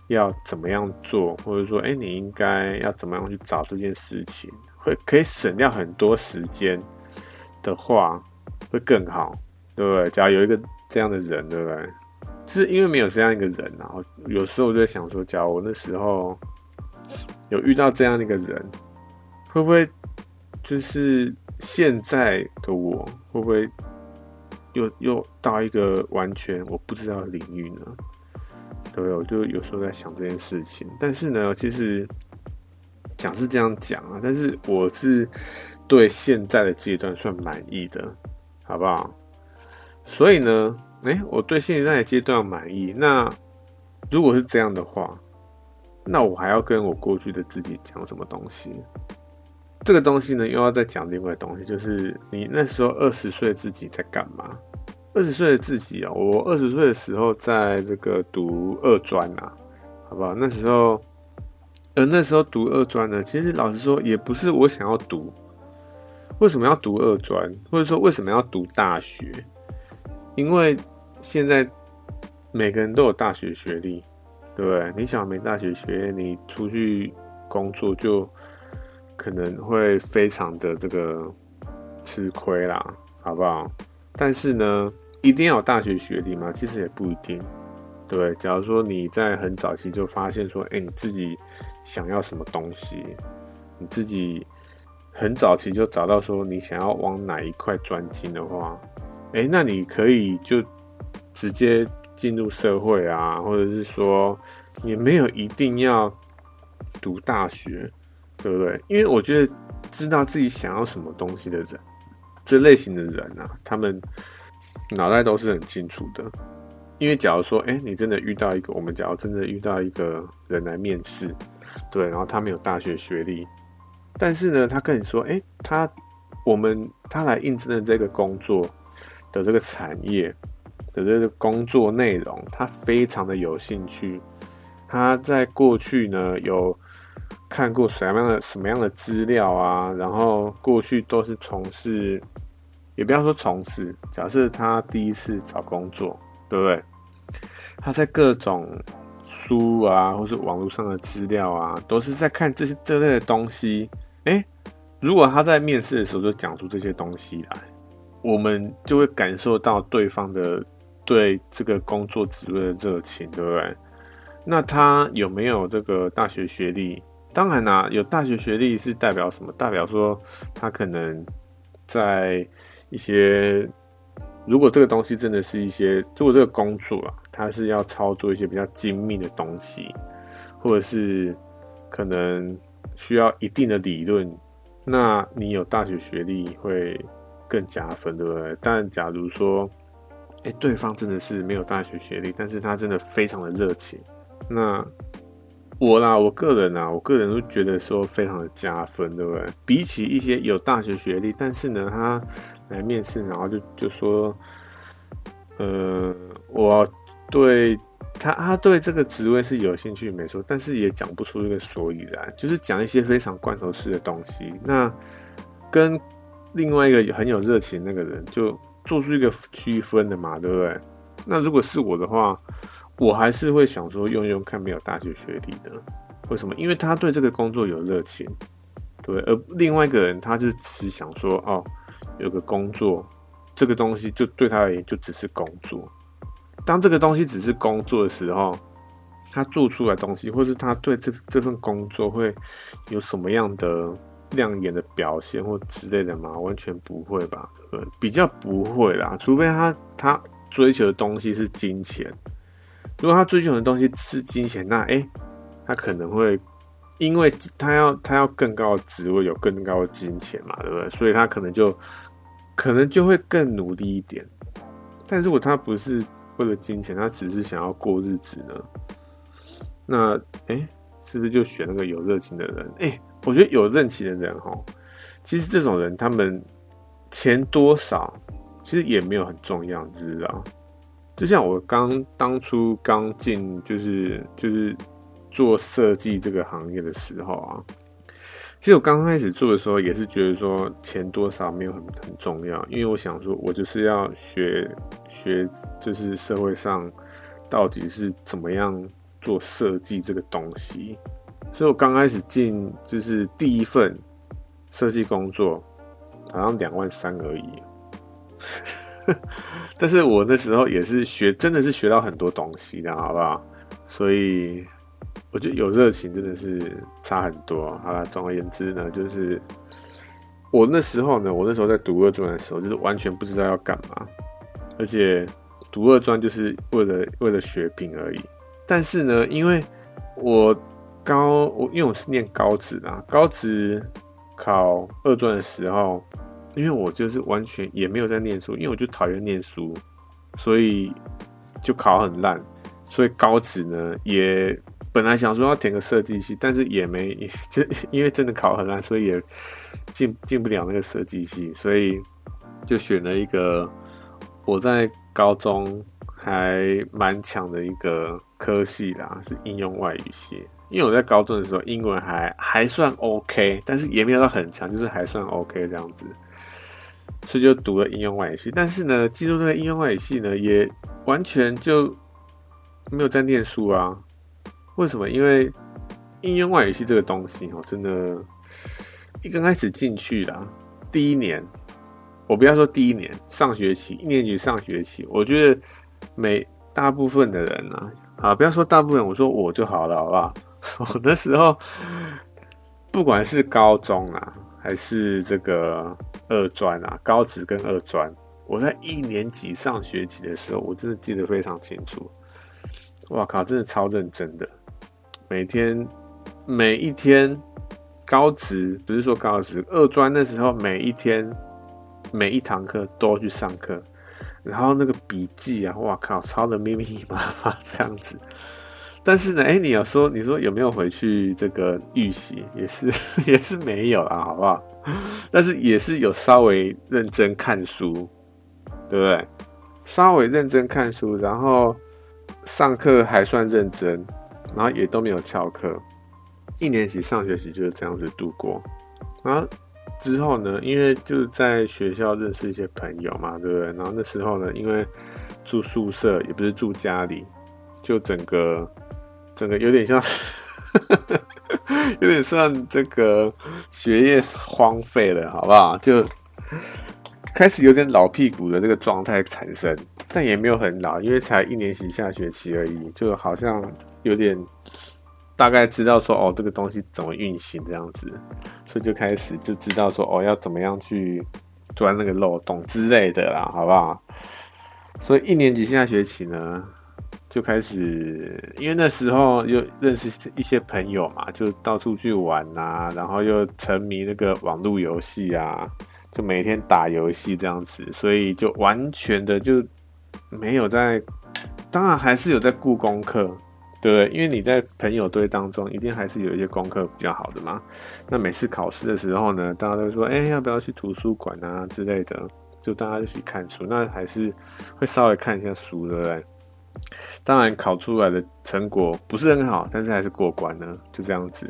要怎么样做，或者说，哎，你应该要怎么样去找这件事情，会可以省掉很多时间的话，会更好，对不对？假如有一个这样的人，对不对？是因为没有这样一个人啊，有时候我就想说，假如我那时候有遇到这样的一个人，会不会就是现在的我，会不会又又到一个完全我不知道的领域呢？对？我就有时候在想这件事情。但是呢，其实讲是这样讲啊，但是我是对现在的阶段算满意的，好不好？所以呢。哎、我对现在的阶段满意。那如果是这样的话，那我还要跟我过去的自己讲什么东西？这个东西呢，又要再讲另外的东西，就是你那时候二十岁自己在干嘛？二十岁的自己啊，我二十岁的时候在这个读二专啊，好不好？那时候，呃，那时候读二专呢，其实老实说，也不是我想要读。为什么要读二专？或者说为什么要读大学？因为现在每个人都有大学学历。对不对？你想没大学学历，你出去工作就可能会非常的这个吃亏啦，好不好？但是呢，一定要有大学学历吗？其实也不一定。对，假如说你在很早期就发现说，哎，你自己想要什么东西，你自己很早期就找到说你想要往哪一块专精的话，哎，那你可以就直接。进入社会啊，或者是说，也没有一定要读大学，对不对？因为我觉得知道自己想要什么东西的人，这类型的人啊，他们脑袋都是很清楚的。因为假如说，哎，你真的遇到一个，我们假如真的遇到一个人来面试，对，然后他没有大学学历，但是呢，他跟你说，哎，他我们他来应征的这个工作的这个产业。的这个工作内容，他非常的有兴趣。他在过去呢有看过什么样的什么样的资料啊，然后过去都是从事，也不要说从事，假设他第一次找工作，对不对？他在各种书啊，或是网络上的资料啊，都是在看这些这类的东西。诶，如果他在面试的时候就讲出这些东西来，我们就会感受到对方的。对这个工作职位的热情，对不对？那他有没有这个大学学历？当然啦、有大学学历是代表什么？代表说他可能在一些，如果这个东西真的是一些，如果这个工作啊，他是要操作一些比较精密的东西，或者是可能需要一定的理论，那你有大学学历会更加分，对不对？但假如说，哎、对方真的是没有大学学历，但是他真的非常的热情。那我啦，我个人啊，我个人都觉得说非常的加分，对不对？比起一些有大学学历，但是呢，他来面试，然后就就说，呃，我对他，他对这个职位是有兴趣，没错，但是也讲不出一个所以然，就是讲一些非常罐头式的东西。那跟另外一个很有热情那个人就。做出一个区分的嘛，对不对？那如果是我的话，我还是会想说用用看没有大学学历的，为什么？因为他对这个工作有热情，对。而另外一个人，他就只想说，哦，有个工作，这个东西就对他而言就只是工作。当这个东西只是工作的时候，他做出来东西，或是他对这这份工作会有什么样的？亮眼的表现或之类的吗？完全不会吧，比较不会啦。除非他他追求的东西是金钱，如果他追求的东西是金钱，那诶、他可能会因为他要他要更高的职位，有更高的金钱嘛，对不对？所以他可能就可能就会更努力一点。但如果他不是为了金钱，他只是想要过日子呢？那诶、是不是就选那个有热情的人？诶、我觉得有任期的人哈，其实这种人他们钱多少其实也没有很重要，你知道？就像我刚当初刚进就是就是做设计这个行业的时候啊，其实我刚开始做的时候也是觉得说钱多少没有很很重要，因为我想说我就是要学学就是社会上到底是怎么样做设计这个东西。所以我刚开始进就是第一份设计工作，好像两万三而已。但是我那时候也是学，真的是学到很多东西的，好不好？所以我觉得有热情真的是差很多。好了，总而言之呢，就是我那时候呢，我那时候在读二专的时候，就是完全不知道要干嘛，而且读二专就是为了为了学品而已。但是呢，因为我高我因为我是念高职啊，高职考二专的时候，因为我就是完全也没有在念书，因为我就讨厌念书，所以就考很烂，所以高职呢也本来想说要填个设计系，但是也没，就 因为真的考很烂，所以也进进不了那个设计系，所以就选了一个我在高中还蛮强的一个科系啦，是应用外语系。因为我在高中的时候英文还还算 OK，但是也没有到很强，就是还算 OK 这样子，所以就读了应用外语系。但是呢，进入那个应用外语系呢，也完全就没有在念书啊。为什么？因为应用外语系这个东西哦，真的，一刚开始进去啦，第一年，我不要说第一年上学期，一年级上学期，我觉得每大部分的人啊，啊，不要说大部分，我说我就好了，好不好？我那时候，不管是高中啊，还是这个二专啊，高职跟二专，我在一年级上学期的时候，我真的记得非常清楚。哇靠，真的超认真的，每天每一天，高职不是说高职，二专那时候每一天每一堂课都去上课，然后那个笔记啊，哇靠，抄的密密麻麻这样子。但是呢，哎、你要说，你说有没有回去这个预习？也是，也是没有啦，好不好？但是也是有稍微认真看书，对不对？稍微认真看书，然后上课还算认真，然后也都没有翘课。一年级上学期就是这样子度过。然后之后呢，因为就是在学校认识一些朋友嘛，对不对？然后那时候呢，因为住宿舍，也不是住家里，就整个。这个有点像，有点像这个学业荒废了，好不好？就开始有点老屁股的这个状态产生，但也没有很老，因为才一年级下学期而已，就好像有点大概知道说哦，这个东西怎么运行这样子，所以就开始就知道说哦，要怎么样去钻那个漏洞之类的啦，好不好？所以一年级下学期呢。就开始，因为那时候又认识一些朋友嘛，就到处去玩啊，然后又沉迷那个网络游戏啊，就每天打游戏这样子，所以就完全的就没有在，当然还是有在顾功课，对不对？因为你在朋友堆当中，一定还是有一些功课比较好的嘛。那每次考试的时候呢，大家都说，哎，要不要去图书馆啊之类的，就大家就去看书，那还是会稍微看一下书，对不对？当然考出来的成果不是很好，但是还是过关了，就这样子。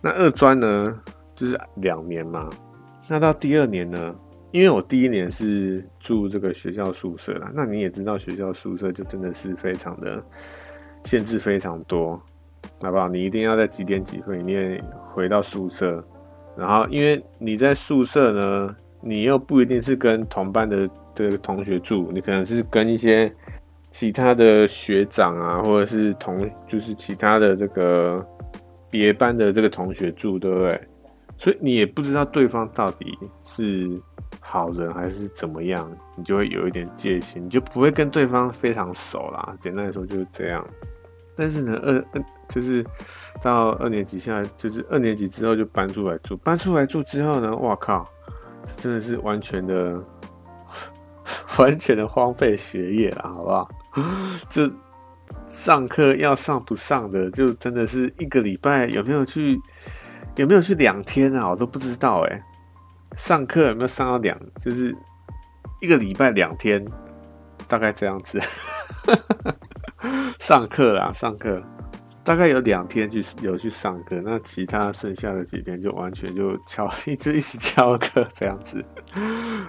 那二专呢，就是两年嘛。那到第二年呢，因为我第一年是住这个学校宿舍啦，那你也知道学校宿舍就真的是非常的限制非常多，好不好？你一定要在几点几分以内回到宿舍，然后因为你在宿舍呢，你又不一定是跟同班的这个同学住，你可能是跟一些。其他的学长啊，或者是同，就是其他的这个别班的这个同学住，对不对？所以你也不知道对方到底是好人还是怎么样，你就会有一点戒心，你就不会跟对方非常熟啦。简单来说就是这样。但是呢，二二就是到二年级下，就是二年级之后就搬出来住，搬出来住之后呢，哇靠，这真的是完全的。完全的荒废学业了，好不好？就上课要上不上的，就真的是一个礼拜有没有去，有没有去两天啊？我都不知道哎。上课有没有上到两，就是一个礼拜两天，大概这样子。上课啦，上课。大概有两天去有去上课，那其他剩下的几天就完全就翘，一直一直翘课这样子。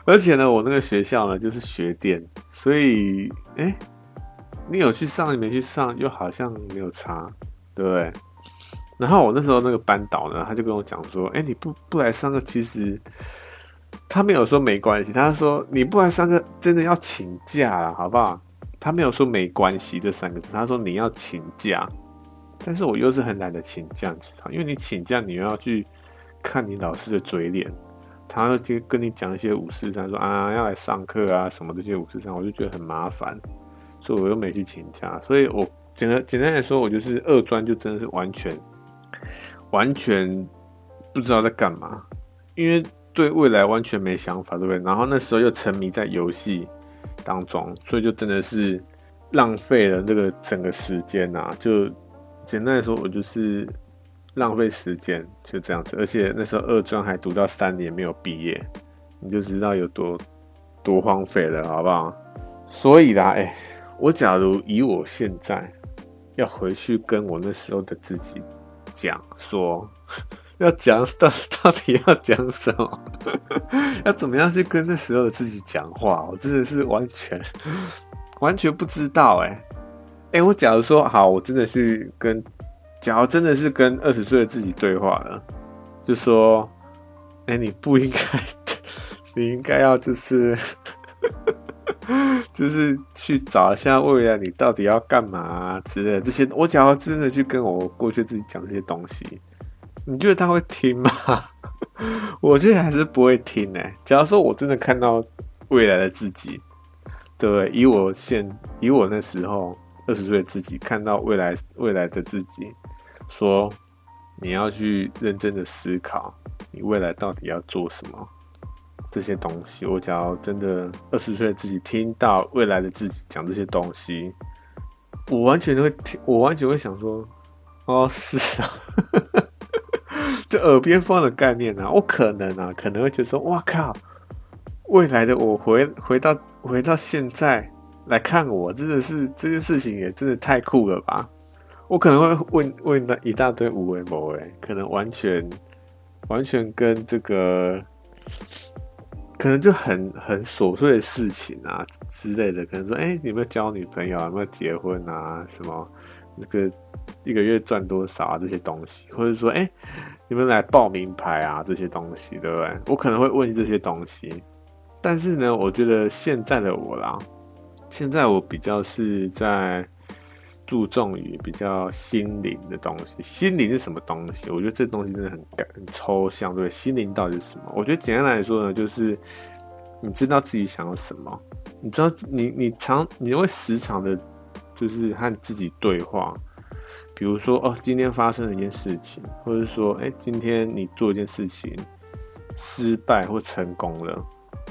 而且呢，我那个学校呢就是学电，所以哎、你有去上，你没去上，又好像没有差，对不对？然后我那时候那个班导呢，他就跟我讲说，哎、你不不来上课，其实他没有说没关系，他说你不来上课真的要请假了，好不好？他没有说没关系这三个字，他说你要请假。但是我又是很懒得请假，因为你请假，你又要去看你老师的嘴脸，他就跟你讲一些五四三，说啊要来上课啊什么这些五四三，我就觉得很麻烦，所以我又没去请假。所以我简单简单来说，我就是二专就真的是完全完全不知道在干嘛，因为对未来完全没想法，对不对？然后那时候又沉迷在游戏当中，所以就真的是浪费了那个整个时间呐，就。简单来说，我就是浪费时间，就这样子。而且那时候二专还读到三年没有毕业，你就知道有多多荒废了，好不好？所以啦，哎、我假如以我现在要回去跟我那时候的自己讲说，要讲到 到底要讲什么，要怎么样去跟那时候的自己讲话，我真的是完全完全不知道、欸，哎。哎、我假如说好，我真的是跟，假如真的是跟二十岁的自己对话了，就说，哎、你不应该，你应该要就是，就是去找一下未来你到底要干嘛啊之类的这些。我假如真的去跟我过去自己讲这些东西，你觉得他会听吗？我觉得还是不会听呢、假如说我真的看到未来的自己，对不对？以我现，以我那时候。二十岁的自己看到未来未来的自己，说你要去认真的思考，你未来到底要做什么这些东西。我只要真的二十岁自己听到未来的自己讲这些东西，我完全会听，我完全会想说，哦，是啊，就耳边风的概念啊，我可能啊，可能会觉得说，哇靠，未来的我回回到回到现在。来看我，真的是这件事情也真的太酷了吧！我可能会问问那一大堆无为某诶，可能完全完全跟这个，可能就很很琐碎的事情啊之类的，可能说，哎、你有没有交女朋友？有没有结婚啊？什么那个一个月赚多少啊？这些东西，或者说，哎、欸，你们来报名牌啊？这些东西，对不对？我可能会问这些东西，但是呢，我觉得现在的我啦。现在我比较是在注重于比较心灵的东西。心灵是什么东西？我觉得这东西真的很感很抽象，对，心灵到底是什么？我觉得简单来说呢，就是你知道自己想要什么，你知道你你常你会时常的，就是和自己对话。比如说哦，今天发生了一件事情，或者说哎，今天你做一件事情失败或成功了，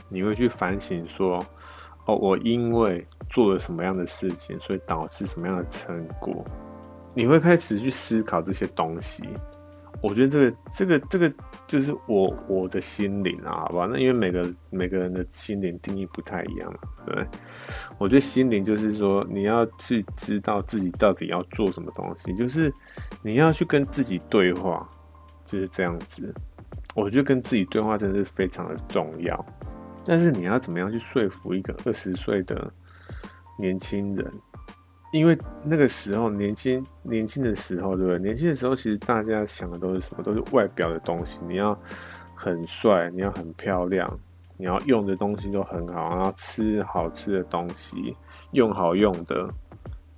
你会去反省说。哦，我因为做了什么样的事情，所以导致什么样的成果？你会开始去思考这些东西。我觉得这个、这个、这个就是我我的心灵啊，好吧？那因为每个每个人的心灵定义不太一样，对。我觉得心灵就是说，你要去知道自己到底要做什么东西，就是你要去跟自己对话，就是这样子。我觉得跟自己对话真的是非常的重要。但是你要怎么样去说服一个二十岁的年轻人？因为那个时候年轻年轻的时候，对不对？年轻的时候，其实大家想的都是什么？都是外表的东西。你要很帅，你要很漂亮，你要用的东西都很好，然后吃好吃的东西，用好用的，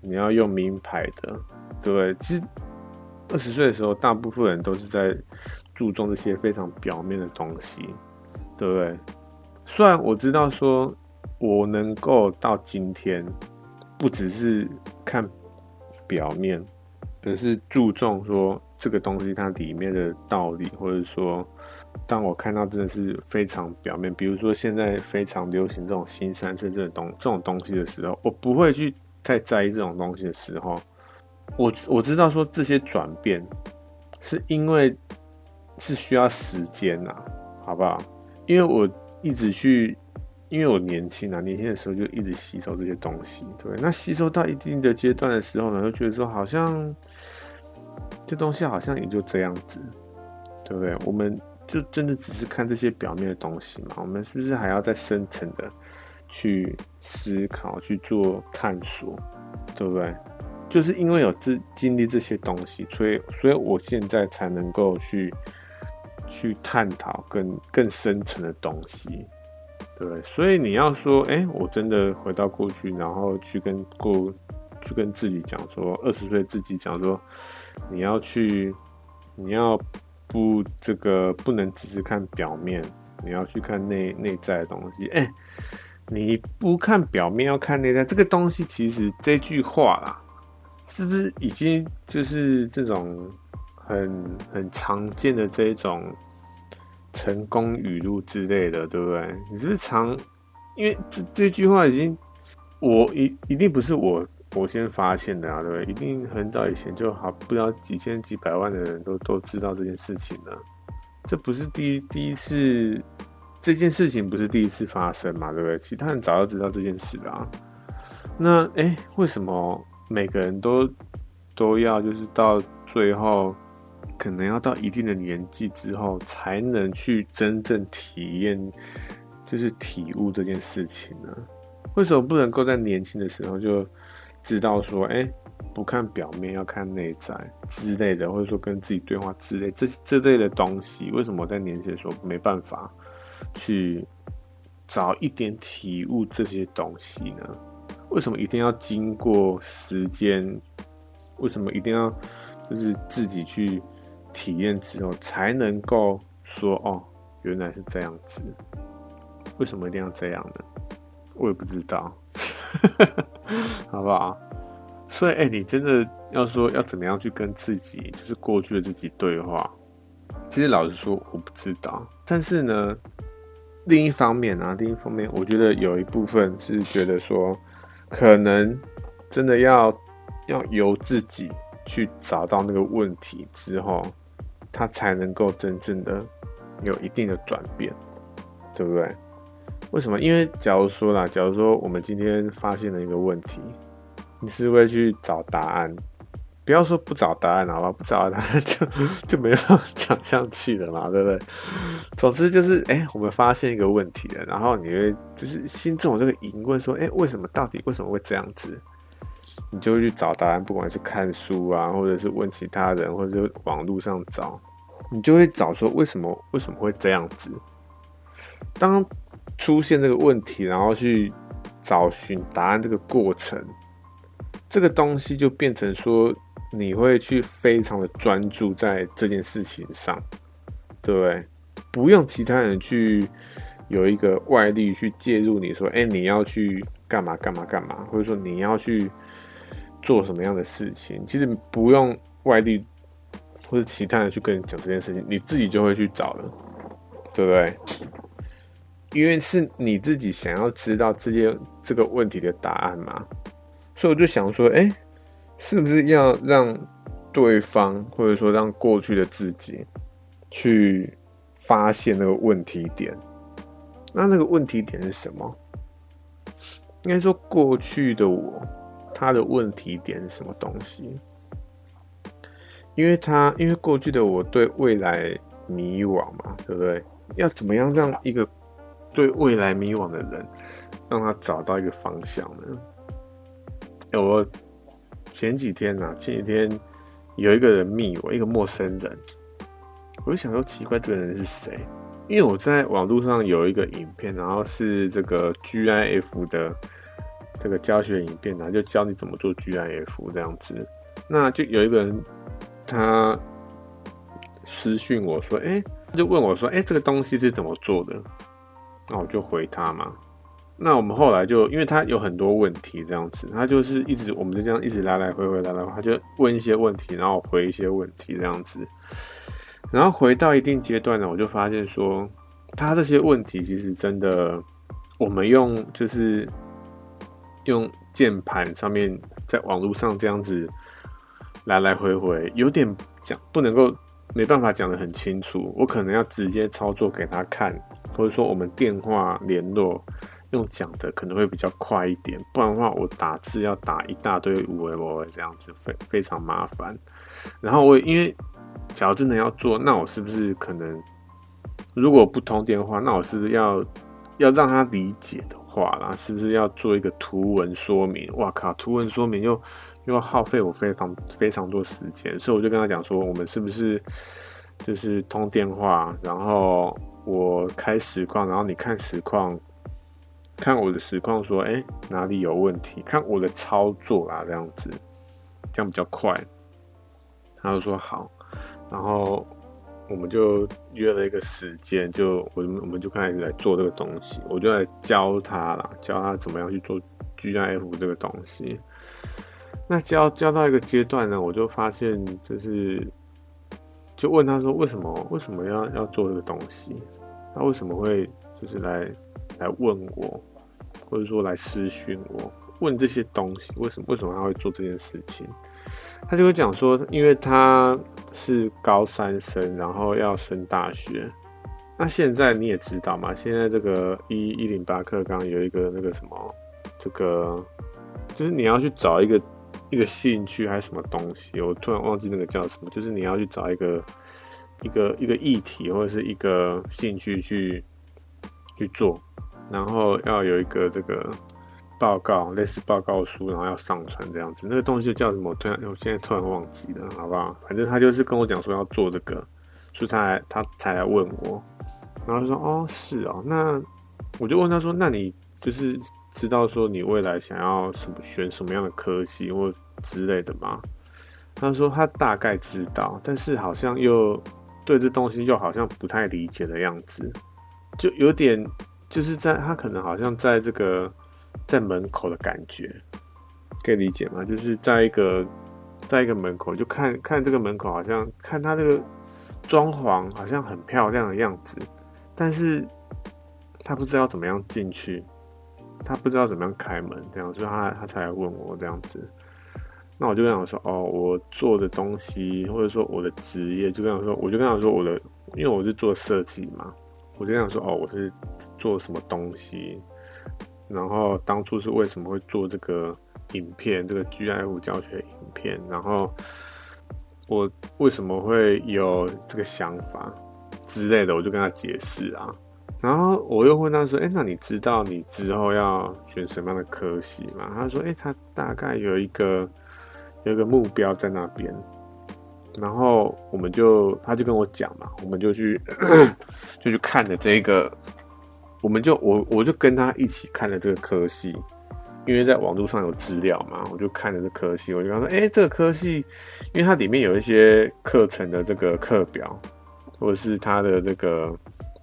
你要用名牌的，对不对？其实二十岁的时候，大部分人都是在注重这些非常表面的东西，对不对？虽然我知道说，我能够到今天，不只是看表面，而是注重说这个东西它里面的道理，或者说，当我看到真的是非常表面，比如说现在非常流行这种新三色这种东这种东西的时候，我不会去太在意这种东西的时候，我我知道说这些转变是因为是需要时间呐，好不好？因为我。一直去，因为我年轻啊，年轻的时候就一直吸收这些东西，对。那吸收到一定的阶段的时候呢，就觉得说好像这东西好像也就这样子，对不对？我们就真的只是看这些表面的东西嘛？我们是不是还要再深层的去思考、去做探索，对不对？就是因为有这经历这些东西，所以所以我现在才能够去。去探讨更更深层的东西，对，所以你要说，哎、我真的回到过去，然后去跟过去跟自己讲说，二十岁自己讲说，你要去，你要不这个不能只是看表面，你要去看内内在的东西。哎、你不看表面，要看内在，这个东西其实这句话啦，是不是已经就是这种？很很常见的这种成功语录之类的，对不对？你是不是常？因为这这句话已经，我一一定不是我我先发现的啊，对不对？一定很早以前就好，不知道几千几百万的人都都知道这件事情了。这不是第一第一次，这件事情不是第一次发生嘛，对不对？其他人早就知道这件事了啊。那哎，为什么每个人都都要就是到最后，可能要到一定的年纪之后，才能去真正体验，就是体悟这件事情呢？为什么不能够在年轻的时候就知道说，哎，不看表面，要看内在之类的，或者说跟自己对话之类这这类的东西？为什么在年轻的时候没办法去早一点体悟这些东西呢？为什么一定要经过时间？为什么一定要就是自己去体验之后才能够说哦，原来是这样子？为什么一定要这样呢？我也不知道，好不好？所以，哎、你真的要说要怎么样去跟自己，就是过去的自己对话？其实老实说，我不知道。但是呢，另一方面啊，另一方面，我觉得有一部分是觉得说，可能真的要要由自己去找到那个问题之后，他才能够真正的有一定的转变，对不对？为什么？因为假如说啦，假如说我们今天发现了一个问题，你是会去找答案，不要说不找答案，好吧？不找答案 就就没有想象去了嘛，对不对？总之就是，哎、我们发现一个问题了，然后你会就是心中有这个疑问，说，哎、为什么？到底为什么会这样子？你就会去找答案，不管是看书啊，或者是问其他人，或者是网络上找，你就会找说，为什么？为什么会这样子？当出现这个问题，然后去找寻答案这个过程，这个东西就变成说，你会去非常的专注在这件事情上，对不对？不用其他人去有一个外力去介入，你说，哎，你要去干嘛干嘛干嘛，或者说你要去做什么样的事情，其实不用外力或者其他人去跟你讲这件事情，你自己就会去找了，对不对？因为是你自己想要知道这件这个问题的答案嘛，所以我就想说，哎，是不是要让对方或者说让过去的自己去发现那个问题点？那那个问题点是什么？应该说过去的我，他的问题点是什么东西？因为他因为过去的我对未来迷惘嘛，对不对？要怎么样让一个对未来迷惘的人，让他找到一个方向呢？我前几天啊，前几天有一个人密我，一个陌生人，我就想说奇怪，这个人是谁？因为我在网络上有一个影片，然后是这个 GIF 的这个教学影片，然后就教你怎么做 GIF 这样子。那就有一个人他私讯我说，哎，就问我说，哎，这个东西是怎么做的？那我就回他嘛。那我们后来就，因为他有很多问题这样子，他就是一直，我们就这样一直来来回回来来回，他就问一些问题，然后回一些问题这样子。然后回到一定阶段呢，我就发现说，他这些问题其实真的，我们用就是用键盘上面在网络上这样子来来回回，有点讲不能够没办法讲得很清楚，我可能要直接操作给他看。或者说我们电话联络用讲的可能会比较快一点，不然的话我打字要打一大堆五维五维这样子，非非常麻烦。然后我因为假如真的要做，那我是不是可能如果不通电话，那我是不是要要让他理解的话啦，是不是要做一个图文说明？哇靠，图文说明又又要耗费我非常非常多时间，所以我就跟他讲说，我们是不是就是通电话，然后。我开实况，然后你看实况，看我的实况，说，哎、哪里有问题？看我的操作啊，这样子，这样比较快。他就说好，然后我们就约了一个时间，就我们我们就开始来做这个东西，我就来教他啦，教他怎么样去做 GIF 这个东西。那教教到一个阶段呢，我就发现就是。就问他说：“为什么？为什么要要做这个东西？他为什么会就是来来问我，或者说来私讯我？问这些东西，为什么为什么他会做这件事情？他就会讲说，因为他是高三生，然后要升大学。那现在你也知道嘛，现在这个一一零八课纲有一个那个什么，这个就是你要去找一个一个兴趣还是什么东西，我突然忘记那个叫什么，就是你要去找一个一个一个议题或者是一个兴趣去去做，然后要有一个这个报告，类似报告书，然后要上传这样子，那个东西叫什么？突然我现在突然忘记了，好不好？反正他就是跟我讲说要做这个，所以他来他才来问我。然后就说哦是哦，那我就问他说，那你就是知道说你未来想要什么选什么样的科系或之类的吗？他说他大概知道，但是好像又对这东西又好像不太理解的样子，就有点就是在他可能好像在这个在门口的感觉，可以理解吗？就是在一个在一个门口就看看这个门口，好像看他这个装潢好像很漂亮的样子。但是他不知道怎么样进去，他不知道怎么样开门，这样，所以他他才来问我这样子。那我就跟他说，哦，我做的东西，或者说我的职业，就跟他说，我就跟他说我的，因为我是做设计嘛，我就跟他说，哦，我是做什么东西，然后当初是为什么会做这个影片，这个 GIF 教学影片，然后我为什么会有这个想法。之类的，我就跟他解释啊，然后我又问他说：“哎、那你知道你之后要选什么样的科系吗？”他说：“哎、他大概有一个有一个目标在那边。”然后我们就他就跟我讲嘛，我们就去 就去看了这个，我们就我我就跟他一起看了这个科系，因为在网络上有资料嘛，我就看了这科系，我就跟他说：“哎、这个科系，因为它里面有一些课程的这个课表。”或者是他的这个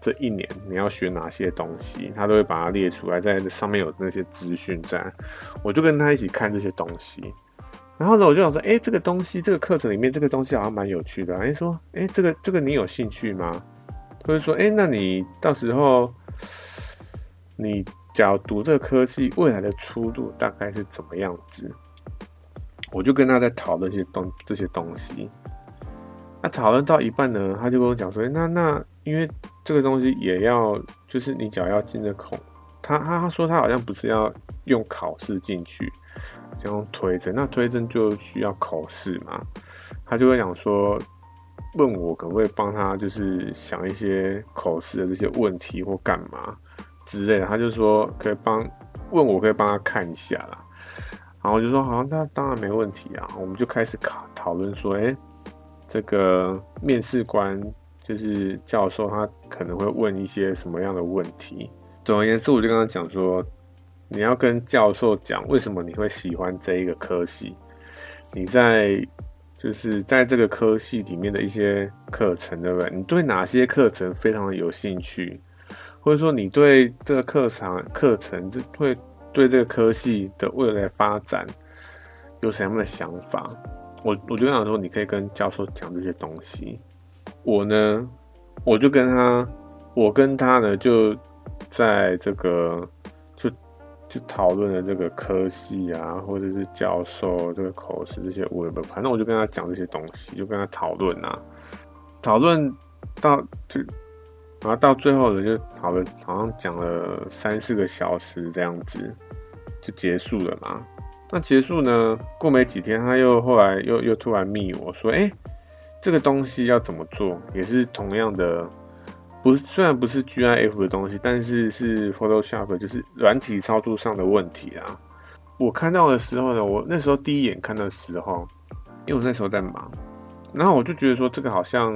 这一年你要学哪些东西，他都会把它列出来，在上面有那些资讯在。我就跟他一起看这些东西，然后呢，我就想说，哎、这个东西，这个课程里面这个东西好像蛮有趣的。哎，说，哎，这个这个你有兴趣吗？或者说，哎，那你到时候你假如读这科系，未来的出路大概是怎么样子？我就跟他在讨论些东这些东西。那讨论到一半呢，他就跟我讲说：“那那因为这个东西也要，就是你只要要进这孔，他他他说他好像不是要用考试进去，这样推甄，那推甄就需要口试嘛。他就会讲说，问我可不可以帮他，就是想一些口试的这些问题或干嘛之类的。他就说可以帮问我可以帮他看一下啦。然后我就说好，那当然没问题啊。我们就开始考讨论说，哎。”这个面试官就是教授，他可能会问一些什么样的问题？总而言之，我就跟他讲说，你要跟教授讲为什么你会喜欢这一个科系，你在就是在这个科系里面的一些课程，对不对？你对哪些课程非常的有兴趣，或者说你对这个课程课程这会对这个科系的未来发展有什么样的想法？我我就想说，你可以跟教授讲这些东西。我呢，我就跟他，我跟他呢，就在这个就就讨论了这个科系啊，或者是教授这个口试这些问不。反正我就跟他讲这些东西，就跟他讨论啊，讨论到就，然后到最后呢，就讨论，好像讲了三四个小时这样子，就结束了嘛。那结束呢？过没几天，他又后来又又突然密我说：“哎、这个东西要怎么做？也是同样的，不虽然不是 GIF 的东西，但是是 Photoshop，就是软体操作上的问题啊。”我看到的时候呢，我那时候第一眼看的时候，因为我那时候在忙，然后我就觉得说这个好像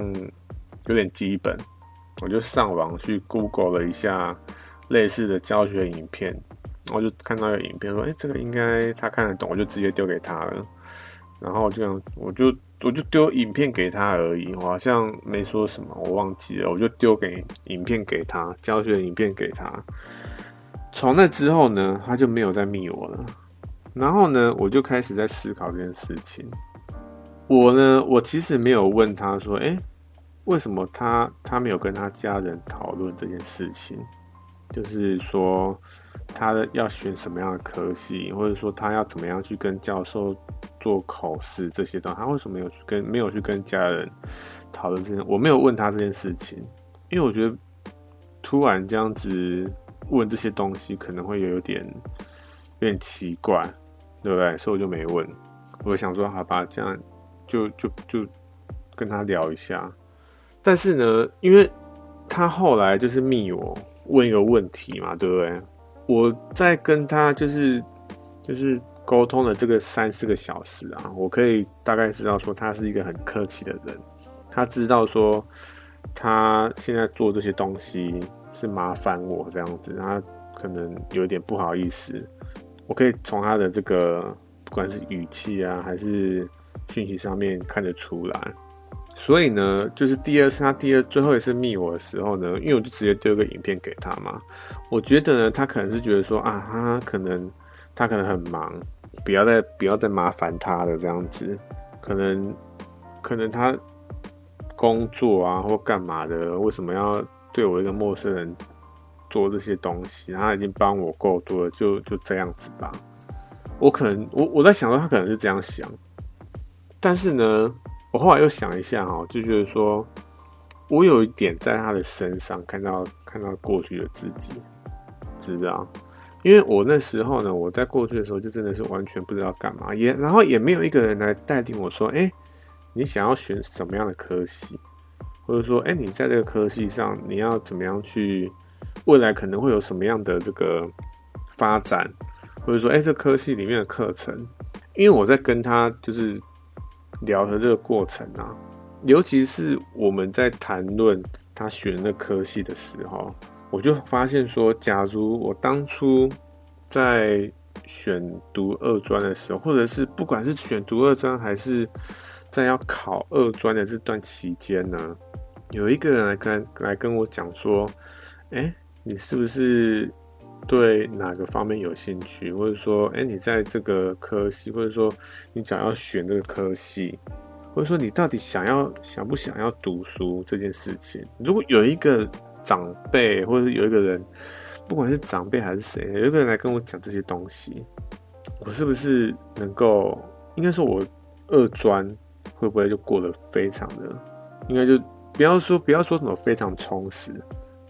有点基本，我就上网去 Google 了一下类似的教学影片。我就看到一个影片，说：“哎、这个应该他看得懂。”我就直接丢给他了。然后这样，我就我就丢影片给他而已，我好像没说什么，我忘记了。我就丢给影片给他，教学影片给他。从那之后呢，他就没有再密我了。然后呢，我就开始在思考这件事情。我呢，我其实没有问他说：“哎、为什么他他没有跟他家人讨论这件事情？”就是说。他的要选什么样的科系，或者说他要怎么样去跟教授做口试这些东西，他为什么没有去跟没有去跟家人讨论这件？我没有问他这件事情，因为我觉得突然这样子问这些东西可能会有点有点奇怪，对不对？所以我就没问。我想说，好吧，这样就就就跟他聊一下。但是呢，因为他后来就是密我问一个问题嘛，对不对？我在跟他就是就是沟通了这个三四个小时啊，我可以大概知道说他是一个很客气的人，他知道说他现在做这些东西是麻烦我这样子，他可能有点不好意思，我可以从他的这个不管是语气啊还是讯息上面看得出来。所以呢，就是第二次他第二最后一次密我的时候呢，因为我就直接丢个影片给他嘛。我觉得呢，他可能是觉得说啊，他可能他可能很忙，不要再不要再麻烦他了这样子。可能可能他工作啊或干嘛的，为什么要对我一个陌生人做这些东西？他已经帮我够多了，就就这样子吧。我可能我我在想说他可能是这样想，但是呢。我后来又想一下哈，就觉得说，我有一点在他的身上看到看到过去的自己，知道？因为我那时候呢，我在过去的时候就真的是完全不知道干嘛，也然后也没有一个人来带领我说，哎，你想要选什么样的科系，或者说，哎，你在这个科系上你要怎么样去，未来可能会有什么样的这个发展，或者说，哎，这科系里面的课程，因为我在跟他就是。聊的这个过程啊，尤其是我们在谈论他选那科系的时候，我就发现说，假如我当初在选读二专的时候，或者是不管是选读二专，还是在要考二专的这段期间呢，有一个人来跟来跟我讲说，哎，你是不是对哪个方面有兴趣，或者说，哎，你在这个科系，或者说你想要选这个科系，或者说你到底想要想不想要读书这件事情，如果有一个长辈，或者有一个人，不管是长辈还是谁，有一个人来跟我讲这些东西，我是不是能够，应该说我二专会不会就过得非常的，应该就不要说不要说什么非常充实，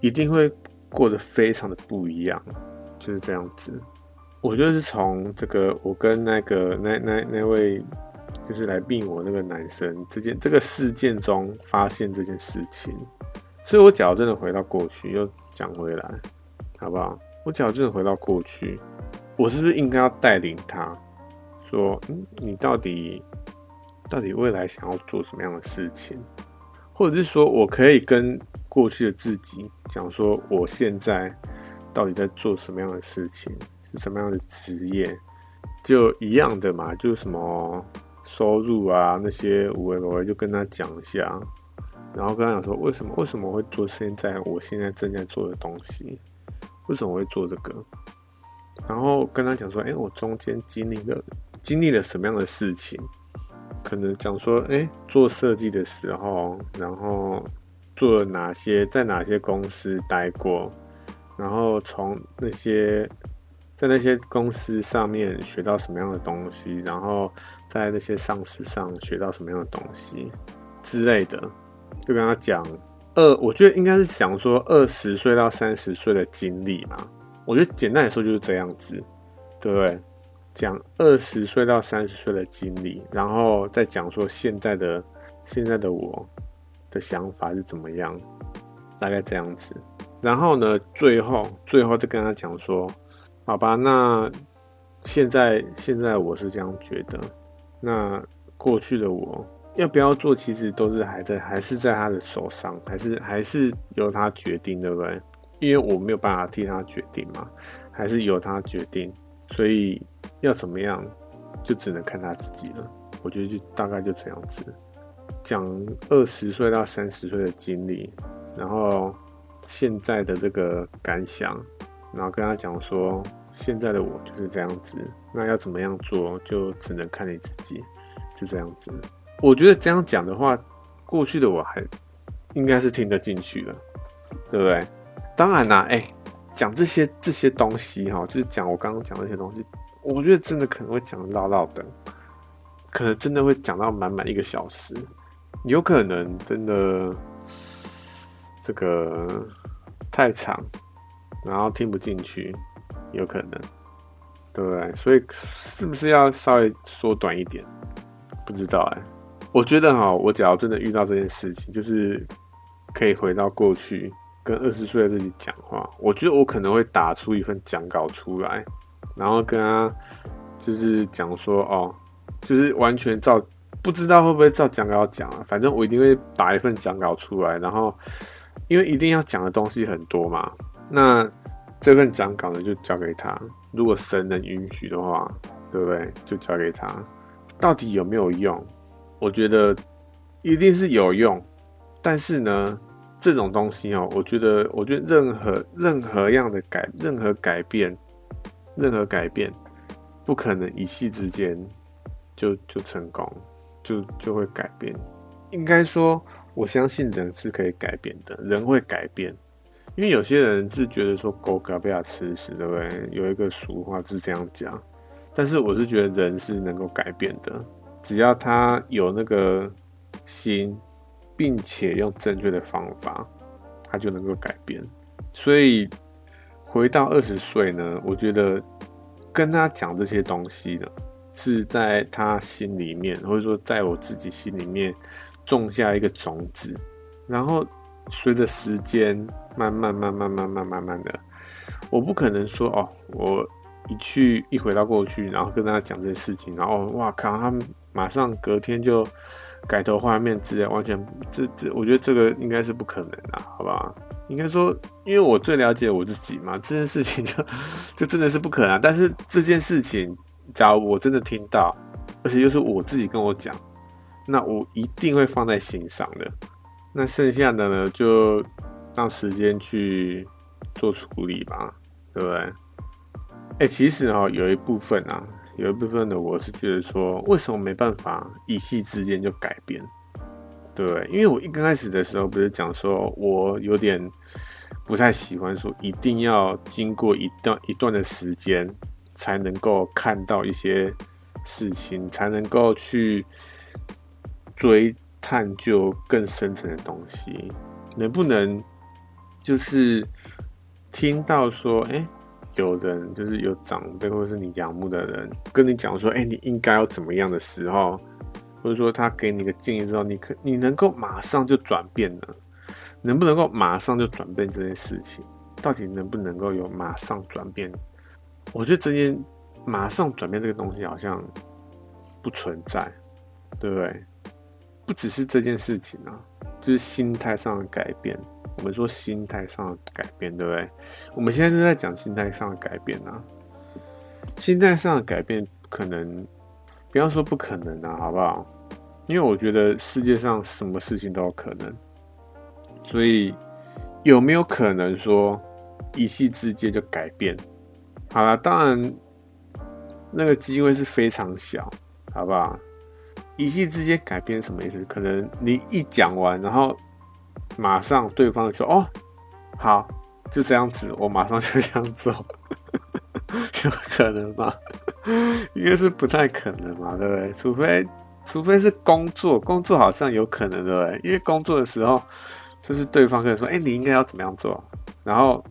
一定会。过得非常的不一样，就是这样子。我就是从这个，我跟那个那那那位，就是来病我那个男生这件这个事件中发现这件事情，所以我矫正的回到过去，又讲回来，好不好？我矫正的回到过去，我是不是应该要带领他，说，嗯，你到底到底未来想要做什么样的事情，或者是说我可以跟。过去的自己讲说，我现在到底在做什么样的事情，是什么样的职业，就一样的嘛，就是什么收入啊那些，我我就跟他讲一下，然后跟他讲说，为什么为什么会做现在我现在正在做的东西，为什么会做这个，然后跟他讲说，哎，我中间经历了经历了什么样的事情，可能讲说，哎，做设计的时候，然后。做了哪些，在哪些公司待过，然后从那些在那些公司上面学到什么样的东西，然后在那些上司上学到什么样的东西之类的，就跟他讲二，我觉得应该是讲说二十岁到三十岁的经历嘛。我觉得简单来说就是这样子，对不对？讲二十岁到三十岁的经历，然后再讲说现在的现在的我。的想法是怎么样？大概这样子。然后呢，最后最后就跟他讲说：“好吧，那现在现在我是这样觉得。那过去的我要不要做，其实都是还在还是在他的手上，还是还是由他决定，对不对？因为我没有办法替他决定嘛，还是由他决定。所以要怎么样，就只能看他自己了。我觉得就大概就这样子。”讲二十岁到三十岁的经历，然后现在的这个感想，然后跟他讲说，现在的我就是这样子，那要怎么样做，就只能看你自己，就这样子。我觉得这样讲的话，过去的我还应该是听得进去的，对不对？当然啦，哎，讲这些这些东西哈，就是讲我刚刚讲那些东西，我觉得真的可能会讲唠唠的，可能真的会讲到满满一个小时，有可能真的这个太长，然后听不进去，有可能，对不对？所以是不是要稍微缩短一点？不知道哎、我觉得哈，我只要真的遇到这件事情，就是可以回到过去。跟二十岁的自己讲话，我觉得我可能会打出一份讲稿出来，然后跟他就是讲说哦，就是完全照，不知道会不会照讲稿讲啊，反正我一定会打一份讲稿出来，然后因为一定要讲的东西很多嘛，那这份讲稿呢就交给他，如果神能允许的话，对不对？就交给他，到底有没有用？我觉得一定是有用，但是呢。这种东西哦，我觉得，我觉得任何任何样的改，任何改变，任何改变，不可能一夕之间就就成功，就就会改变。应该说，我相信人是可以改变的，人会改变。因为有些人是觉得说狗改不了吃屎，对不对？有一个俗话是这样讲，但是我是觉得人是能够改变的，只要他有那个心。并且用正确的方法，他就能够改变。所以回到二十岁呢，我觉得跟他讲这些东西呢，是在他心里面，或者说在我自己心里面种下一个种子，然后随着时间慢慢慢慢慢慢慢慢的，我不可能说哦，我一去一回到过去，然后跟大家讲这些事情，然后哇靠，他马上隔天就。改头换面之类，完全这这，我觉得这个应该是不可能的，好不好？应该说，因为我最了解我自己嘛，这件事情就就真的是不可能。但是这件事情，假如我真的听到，而且又是我自己跟我讲，那我一定会放在心上的。那剩下的呢，就让时间去做处理吧，对不对？哎、其实哦，有一部分啊。有一部分的我是觉得说，为什么没办法一夕之间就改变？对，因为我一刚开始的时候不是讲说，我有点不太喜欢说，一定要经过一段一段的时间才能够看到一些事情，才能够去追探究更深层的东西，能不能就是听到说，哎、有人就是有长辈或者是你仰慕的人跟你讲说，哎、你应该要怎么样的时候，或者说他给你个建议之后，你可你能够马上就转变呢？能不能够马上就转变这件事情？到底能不能够有马上转变？我觉得这件马上转变这个东西好像不存在，对不对？不只是这件事情啊，就是心态上的改变。我们说心态上的改变，对不对？我们现在正在讲心态上的改变啊。心态上的改变，可能不要说不可能啊，好不好？因为我觉得世界上什么事情都有可能，所以有没有可能说一夕之间就改变？好了，当然那个机会是非常小，好不好？一夕之间改变什么意思？可能你一讲完，然后。马上对方就说：“哦，好，就这样子，我马上就这样做，有可能吗？应该是不太可能嘛，对不对？除非，除非是工作，工作好像有可能，对不对？因为工作的时候，就是对方可以说：‘哎，你应该要怎么样做？’然后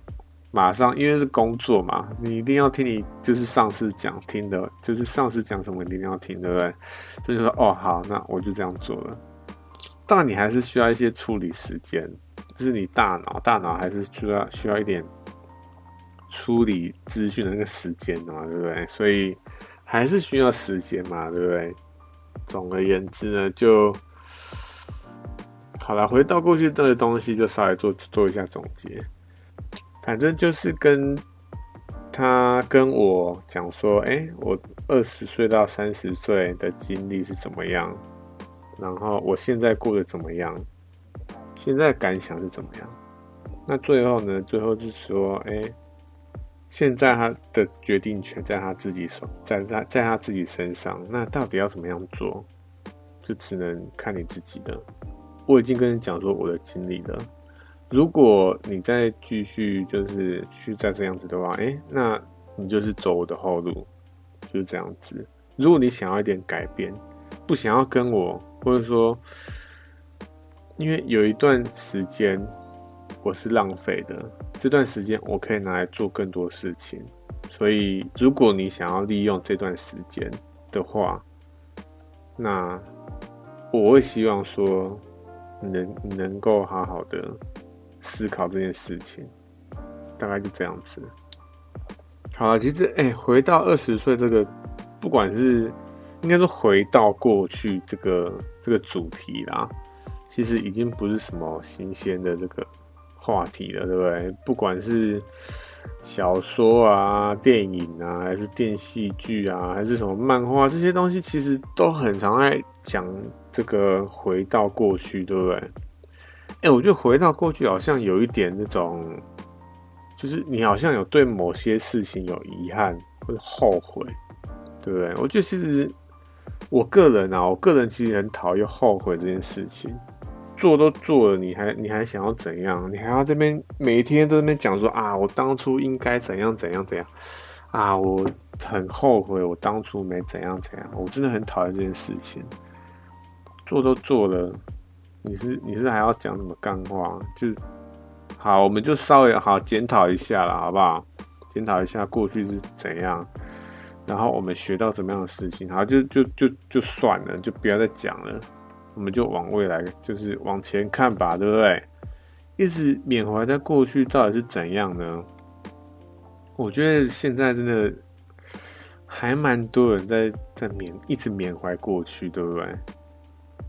马上，因为是工作嘛，你一定要听你就是上司讲听的，就是上司讲什么，你一定要听，对不对？所以说：‘哦，好，那我就这样做了。’当然，你还是需要一些处理时间，就是你大脑，大脑还是需要需要一点处理资讯的那个时间的嘛，对不对？所以还是需要时间嘛，对不对？总而言之呢，就好了。回到过去这个东西，就稍微做做一下总结。反正就是跟他跟我讲说，哎、我二十岁到三十岁的经历是怎么样。然后我现在过得怎么样？现在感想是怎么样？那最后呢？最后就是说，哎，现在他的决定权在他自己手，在在在他自己身上。那到底要怎么样做？就只能看你自己的。我已经跟你讲说我的经历了，如果你再继续就是继续再这样子的话，哎、那你就是走我的后路，就是这样子。如果你想要一点改变，不想要跟我，或者说，因为有一段时间我是浪费的，这段时间我可以拿来做更多事情。所以，如果你想要利用这段时间的话，那我会希望说，能能够好好的思考这件事情，大概就这样子。好了，其实哎、回到二十岁这个，不管是应该说回到过去这个这个主题啦，其实已经不是什么新鲜的这个话题了，对不对？不管是小说啊、电影啊，还是电视剧啊，还是什么漫画，这些东西其实都很常在讲这个回到过去，对不对？哎、我觉得回到过去好像有一点那种，就是你好像有对某些事情有遗憾或者后悔，对不对？我觉得其实我个人啊，我个人其实很讨厌后悔这件事情。做都做了，你还你还想要怎样？你还要这边每天都在那边讲说啊，我当初应该怎样怎样怎样啊，我很后悔我当初没怎样怎样，我真的很讨厌这件事情。做都做了，你是你是还要讲什么干话？就好，我们就稍微好检讨一下了，好不好？检讨一下过去是怎样，然后我们学到怎么样的事情，好，就就就就算了，就不要再讲了。我们就往未来，就是往前看吧，对不对？一直缅怀在过去到底是怎样呢？我觉得现在真的还蛮多人在在缅，一直缅怀过去，对不对？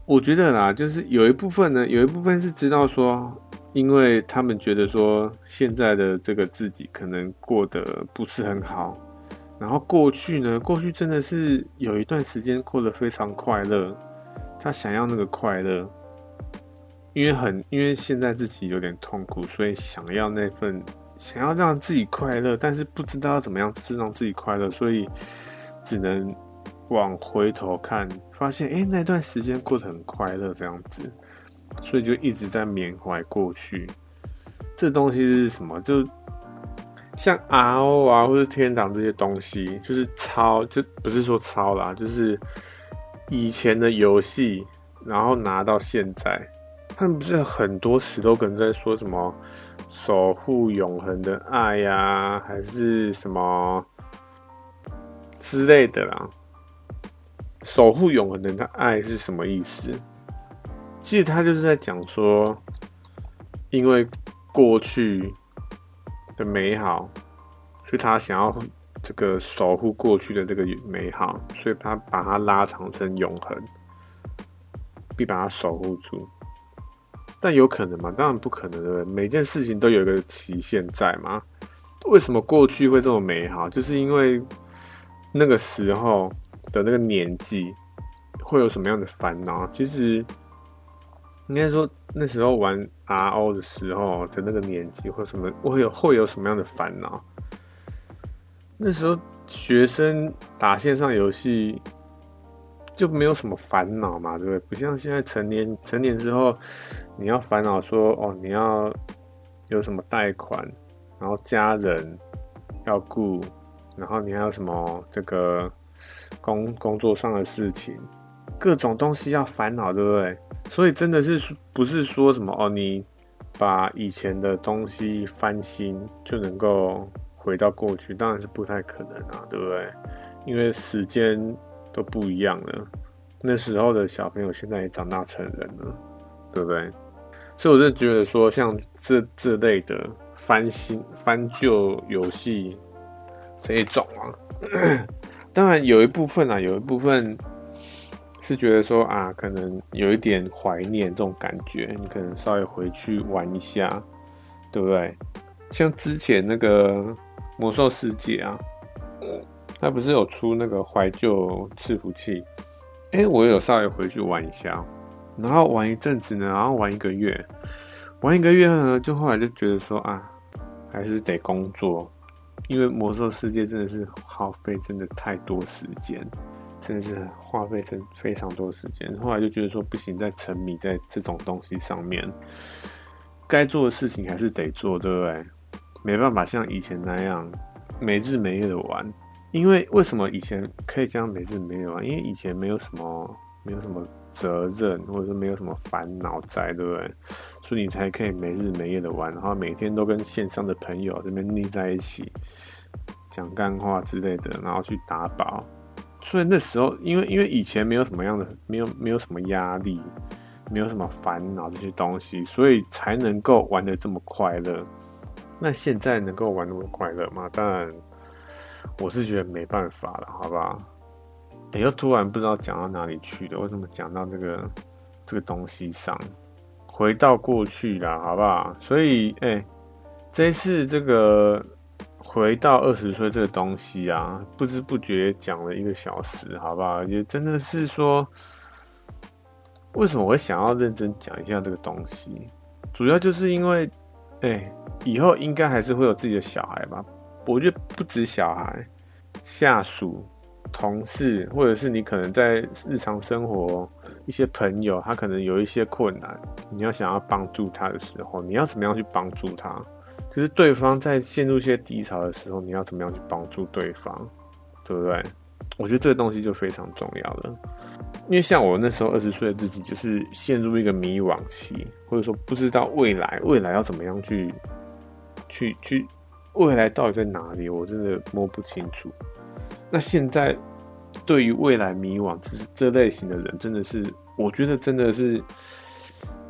我觉得啦，就是有一部分呢，有一部分是知道说，因为他们觉得说现在的这个自己可能过得不是很好，然后过去呢，过去真的是有一段时间过得非常快乐。他想要那个快乐，因为很因为现在自己有点痛苦，所以想要那份想要让自己快乐，但是不知道怎么样是让自己快乐，所以只能往回头看，发现哎、那段时间过得很快乐这样子，所以就一直在缅怀过去。这东西是什么？就像 RO 啊，或是天堂这些东西，就是抄，就不是说抄啦，就是。以前的游戏，然后拿到现在，他们不是很多 slogan 在说什么守护永恒的爱呀、还是什么之类的啦？守护永恒的爱是什么意思？其实他就是在讲说，因为过去的美好，所以他想要。这个守护过去的这个美好，所以他把它拉长成永恒，并把它守护住。但有可能吗？当然不可能的。每件事情都有一个期限在嘛。为什么过去会这么美好？就是因为那个时候的那个年纪会有什么样的烦恼？其实应该说那时候玩 RO 的时候的那个年纪会什么会有会有什么样的烦恼？那时候学生打线上游戏就没有什么烦恼嘛，对不对？不像现在成年成年之后，你要烦恼说哦，你要有什么贷款，然后家人要顾，然后你还有什么这个工工作上的事情，各种东西要烦恼，对不对？所以真的是不是说什么哦，你把以前的东西翻新就能够。回到过去当然是不太可能啊，对不对？因为时间都不一样了。那时候的小朋友现在也长大成人了，对不对？所以我就觉得说，像这这类的翻新翻旧游戏这一种啊，当然有一部分啊，有一部分是觉得说啊，可能有一点怀念这种感觉，你可能稍微回去玩一下，对不对？像之前那个。魔兽世界啊，它不是有出那个怀旧伺服器？哎、欸，我有稍微回去玩一下，然后玩一阵子呢，然后玩一个月，玩一个月呢，就后来就觉得说啊，还是得工作，因为魔兽世界真的是耗费真的太多时间，真的是花费真非常多时间。后来就觉得说不行，再沉迷在这种东西上面，该做的事情还是得做，对不对？没办法像以前那样没日没夜的玩。因为为什么以前可以这样没日没夜玩？因为以前没有什么，没有什么责任，或者说没有什么烦恼在，对不对？所以你才可以没日没夜的玩，然后每天都跟线上的朋友这边腻在一起，讲干话之类的，然后去打宝。所以那时候，因为因为以前没有什么样的，没有没有什么压力，没有什么烦恼这些东西，所以才能够玩得这么快乐。那现在能够玩那么快乐吗？当然，我是觉得没办法了，好不好？哎，又突然不知道讲到哪里去了，为什么讲到这个这个东西上？回到过去了，好不好？所以，哎，这次这个回到二十岁这个东西啊，不知不觉讲了一个小时，好不好？也真的是说，为什么我会想要认真讲一下这个东西？主要就是因为。哎，以后应该还是会有自己的小孩吧？我觉得不止小孩，下属、同事，或者是你可能在日常生活一些朋友，他可能有一些困难，你要想要帮助他的时候，你要怎么样去帮助他？就是对方在陷入一些低潮的时候，你要怎么样去帮助对方，对不对？我觉得这个东西就非常重要了。因为像我那时候二十岁的自己，就是陷入一个迷惘期，或者说不知道未来未来要怎么样去去去，未来到底在哪里，我真的摸不清楚。那现在对于未来迷惘这这类型的人，真的是我觉得真的是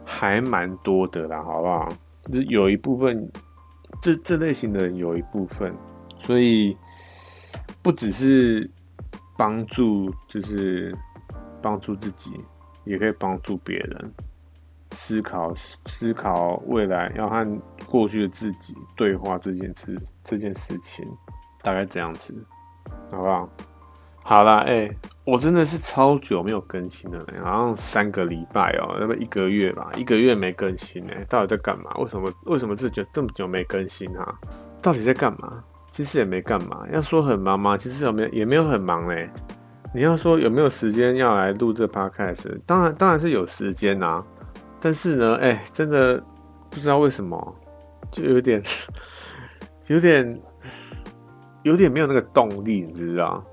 还蛮多的啦，好不好？就是有一部分这这类型的人有一部分，所以不只是帮助，就是。帮助自己，也可以帮助别人。思考思考未来，要和过去的自己对话这件事，这件事情大概这样子，好不好？好啦，哎、我真的是超久没有更新了，好像三个礼拜哦、喔，要不一个月吧，一个月没更新呢，到底在干嘛？为什么为什么这久这么久没更新啊？到底在干嘛？其实也没干嘛，要说很忙吗？其实有没有也没有很忙嘞。你要说有没有时间要来录这 podcast？当然，当然是有时间啊。但是呢，哎、真的不知道为什么，就有点、有点、有点没有那个动力，你知道？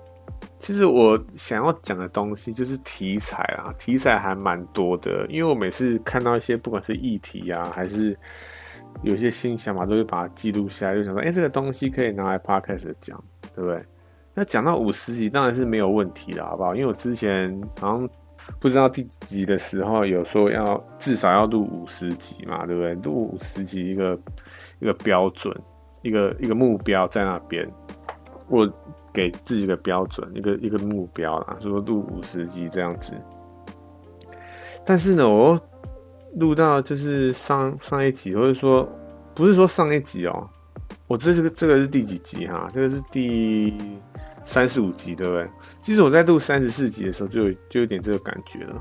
其实我想要讲的东西就是题材啊，题材还蛮多的。因为我每次看到一些不管是议题啊，还是有些新想法，都会把它记录下来，就想说，哎、这个东西可以拿来 podcast 讲，对不对？那讲到五十集当然是没有问题的，好不好？因为我之前好像不知道第几集的时候有说要至少要录五十集嘛，对不对？录五十集一个一个标准，一个一个目标在那边，我给自己一个标准，一个一个目标啦，就说录五十集这样子。但是呢，我录到就是上上一集，或者说不是说上一集哦，我这是这个是第几集哈？这个是第。三十五集对不对？其实我在录三十四集的时候就有就有点这个感觉了，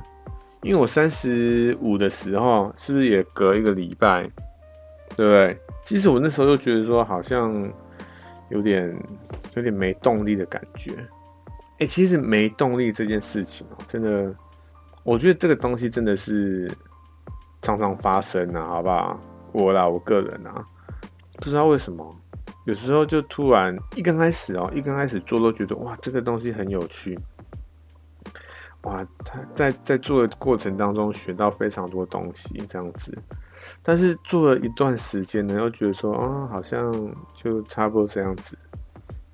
因为我三十五的时候是不是也隔一个礼拜，对不对？其实我那时候就觉得说好像有点有点没动力的感觉。哎，其实没动力这件事情哦，真的，我觉得这个东西真的是常常发生啊，好不好？我啦，我个人啊，不知道为什么。有时候就突然一刚开始哦，一刚开始做都觉得哇，这个东西很有趣，哇，他在在做的过程当中学到非常多东西这样子，但是做了一段时间呢，又觉得说啊，好像就差不多这样子，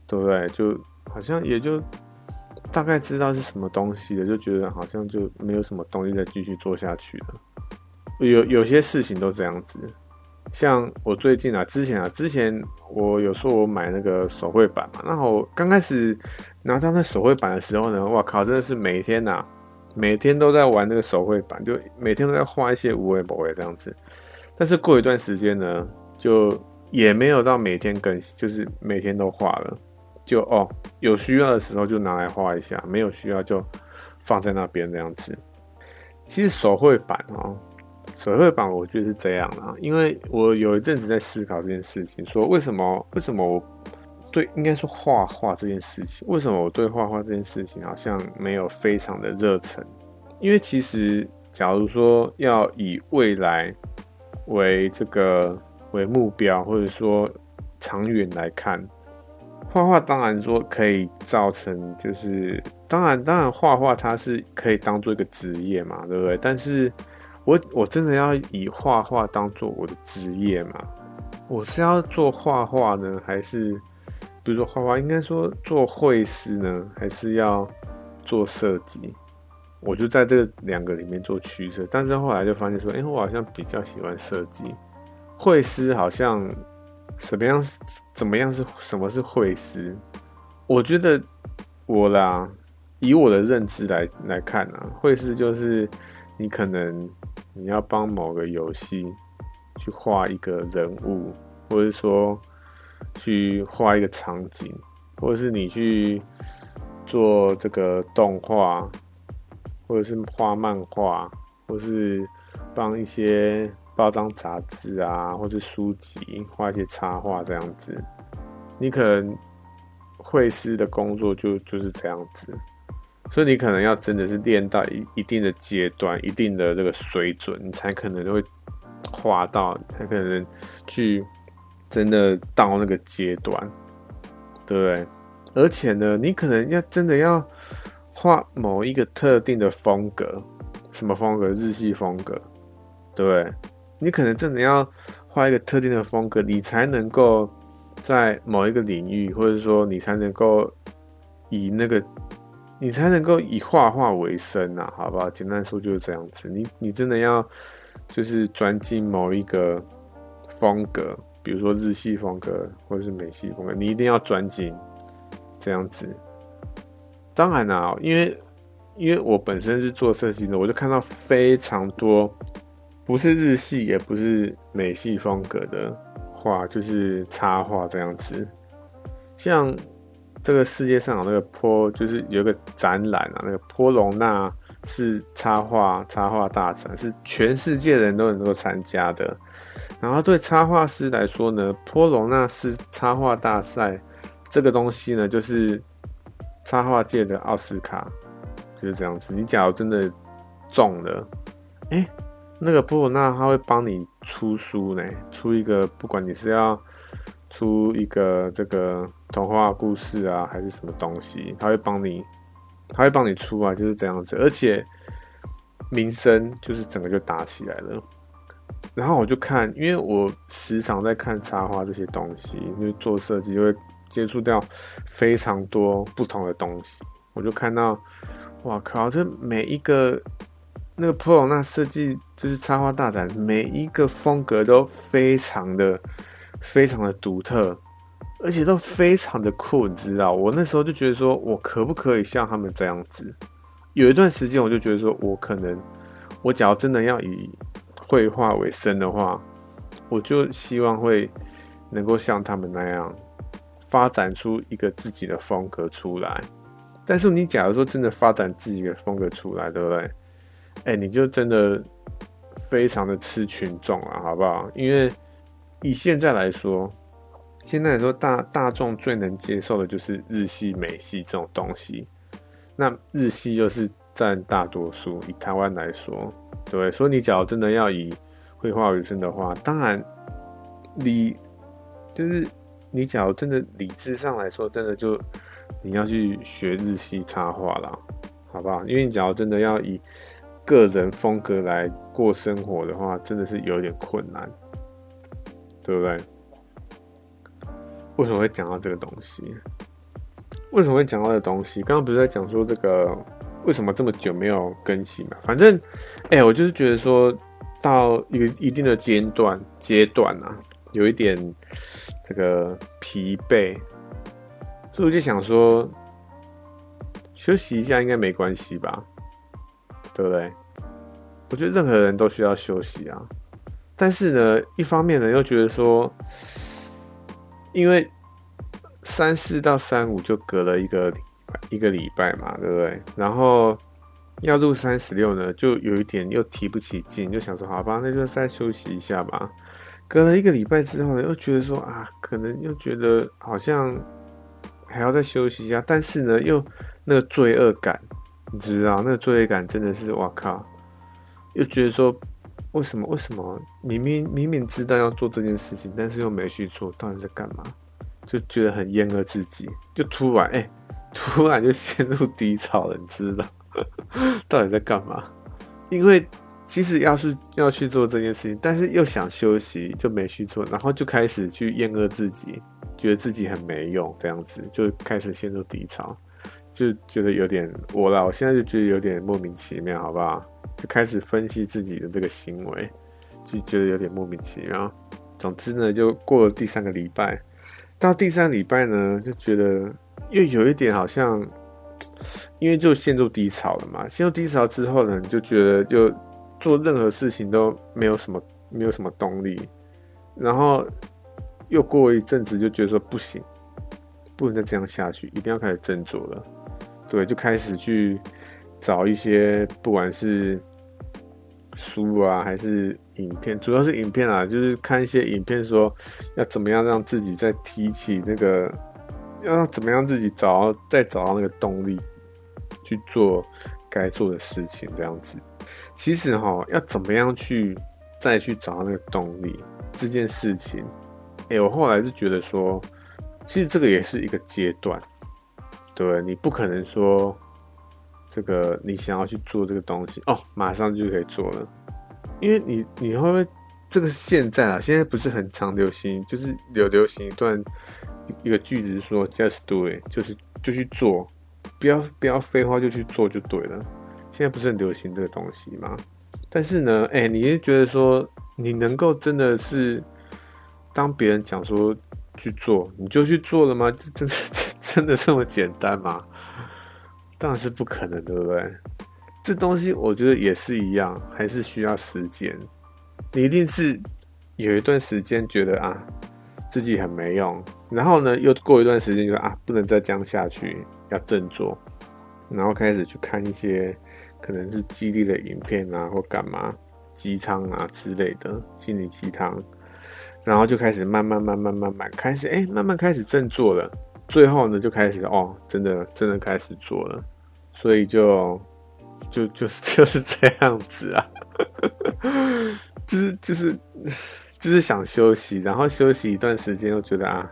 对不对？就好像也就大概知道是什么东西了，就觉得好像就没有什么动力再继续做下去了。有有些事情都这样子。像我最近啊，之前啊，之前我有说我买那个手绘板嘛，那我刚开始拿到那手绘板的时候呢，哇靠，真的是每天呐、每天都在玩那个手绘板，就每天都在画一些无为不为这样子。但是过一段时间呢，就也没有到每天更新，就是每天都画了，就哦，有需要的时候就拿来画一下，没有需要就放在那边这样子。其实手绘板哦。手绘板我觉得是这样啦，因为我有一阵子在思考这件事情，说为什么为什么我对应该说画画这件事情，为什么我对画画这件事情好像没有非常的热忱？因为其实假如说要以未来为这个为目标，或者说长远来看，画画当然说可以造成，就是当然当然画画它是可以当做一个职业嘛，对不对？但是我我真的要以画画当做我的职业嘛？我是要做画画呢，还是比如说画画应该说做绘师呢，还是要做设计？我就在这两个里面做取舍，但是后来就发现说，哎、欸，我好像比较喜欢设计。绘师好像什么样？怎么样是什么是绘师？我觉得我啦，以我的认知来来看啊，绘师就是你可能你要帮某个游戏去画一个人物，或者说去画一个场景，或者是你去做这个动画。或者是画漫画，或是帮一些包装杂志啊，或者书籍画一些插画这样子。你可能绘师的工作就就是这样子，所以你可能要真的是练到一一定的阶段，一定的这个水准，你才可能会画到，才可能去真的到那个阶段，对不对？而且呢，你可能要真的要。画某一个特定的风格，什么风格？日系风格，对不对？你可能真的要画一个特定的风格，你才能够在某一个领域，或者说你才能够以那个，你才能够以画画为生啊，好不好？简单说就是这样子。你你真的要就是钻进某一个风格，比如说日系风格或者是美系风格，你一定要专精这样子。当然啦，因为因为我本身是做设计的，我就看到非常多不是日系也不是美系风格的画，就是插画这样子。像这个世界上有那个波，就是有一个展览啊，那个波隆纳是插画插画大展，是全世界人都能够参加的。然后对插画师来说呢，波隆纳斯插画大赛这个东西呢，就是。插画界的奥斯卡就是这样子。你假如真的中了，哎、那个波隆纳他会帮你出书呢，出一个，不管你是要出一个这个童话故事啊，还是什么东西，他会帮你，他会帮你出啊，就是这样子。而且名声就是整个就打起来了。然后我就看，因为我时常在看插画这些东西，因为做设计就会。接触掉非常多不同的东西，我就看到，哇靠！这每一个那个波隆纳设计就是插画大展，每一个风格都非常的、非常的独特，而且都非常的酷，你知道？我那时候就觉得说，我可不可以像他们这样子？有一段时间，我就觉得说我可能，我假如真的要以绘画为生的话，我就希望会能够像他们那样。发展出一个自己的风格出来，但是你假如说真的发展自己的风格出来，对不对？哎、你就真的非常的吃群众了，好不好？因为以现在来说，现在来说大大众最能接受的就是日系、美系这种东西。那日系就是占大多数，以台湾来说，对？所以你假如真的要以绘画为生的话，当然你就是。你假如真的理智上来说，真的就你要去学日系插画啦，好不好？因为你假如真的要以个人风格来过生活的话，真的是有点困难，对不对？为什么会讲到这个东西？为什么会讲到这东西？刚刚不是在讲说这个为什么这么久没有更新嘛？反正，哎、我就是觉得说到一个一定的阶段阶段啊，有一点。这个疲惫，所以我就想说，休息一下应该没关系吧，对不对？我觉得任何人都需要休息啊。但是呢，一方面呢，又觉得说，因为三四到三五就隔了一个，一个礼拜嘛，对不对？然后要录三十六呢，就有一点又提不起劲，就想说，好吧，那就再休息一下吧。隔了一个礼拜之后呢，又觉得说啊，可能又觉得好像还要再休息一下，但是呢，又那个罪恶感，你知道，那个罪恶感真的是，哇靠，又觉得说为什么？为什么明明明明知道要做这件事情，但是又没去做，到底在干嘛？就觉得很厌恶自己，就突然哎、突然就陷入低潮了，你知道？到底在干嘛？因为其实要是要去做这件事情，但是又想休息，就没去做，然后就开始去厌恶自己，觉得自己很没用，这样子就开始陷入低潮，就觉得有点我啦，我现在就觉得有点莫名其妙，好不好？就开始分析自己的这个行为，就觉得有点莫名其妙。总之呢，就过了第三个礼拜，到第三个礼拜呢，就觉得又有一点好像，因为就陷入低潮了嘛。陷入低潮之后呢，你就觉得就做任何事情都没有什么，没有什么动力。然后又过一阵子，就觉得说不行，不能再这样下去，一定要开始振作了。对，就开始去。找一些不管是书啊，还是影片，主要是影片啊，就是看一些影片，说要怎么样让自己再提起那个，要怎么样自己找到再找到那个动力去做该做的事情，这样子。其实哈，要怎么样去再去找到那个动力这件事情，哎，我后来是觉得说，其实这个也是一个阶段，对，你不可能说。这个你想要去做这个东西哦，马上就可以做了，因为你你会不会这个现在啊，现在不是很常流行，就是有流行一段一个句子说 “just do it”，就是就去做，不要不要废话，就去做就对了。现在不是很流行这个东西吗？但是呢，哎，你是觉得说你能够真的是当别人讲说去做，你就去做了吗？这 真的真的这么简单吗？当然是不可能，对不对？这东西我觉得也是一样，还是需要时间。你一定是有一段时间觉得啊，自己很没用，然后呢，又过一段时间就说啊，不能再这样下去，要振作，然后开始去看一些可能是激励的影片啊，或干嘛鸡汤啊之类的心理鸡汤，然后就开始慢慢慢慢慢慢开始，哎，慢慢开始振作了。最后呢，就开始哦，真的真的开始做了，所以就就就是就是这样子啊，就是就是就是想休息，然后休息一段时间，又觉得啊，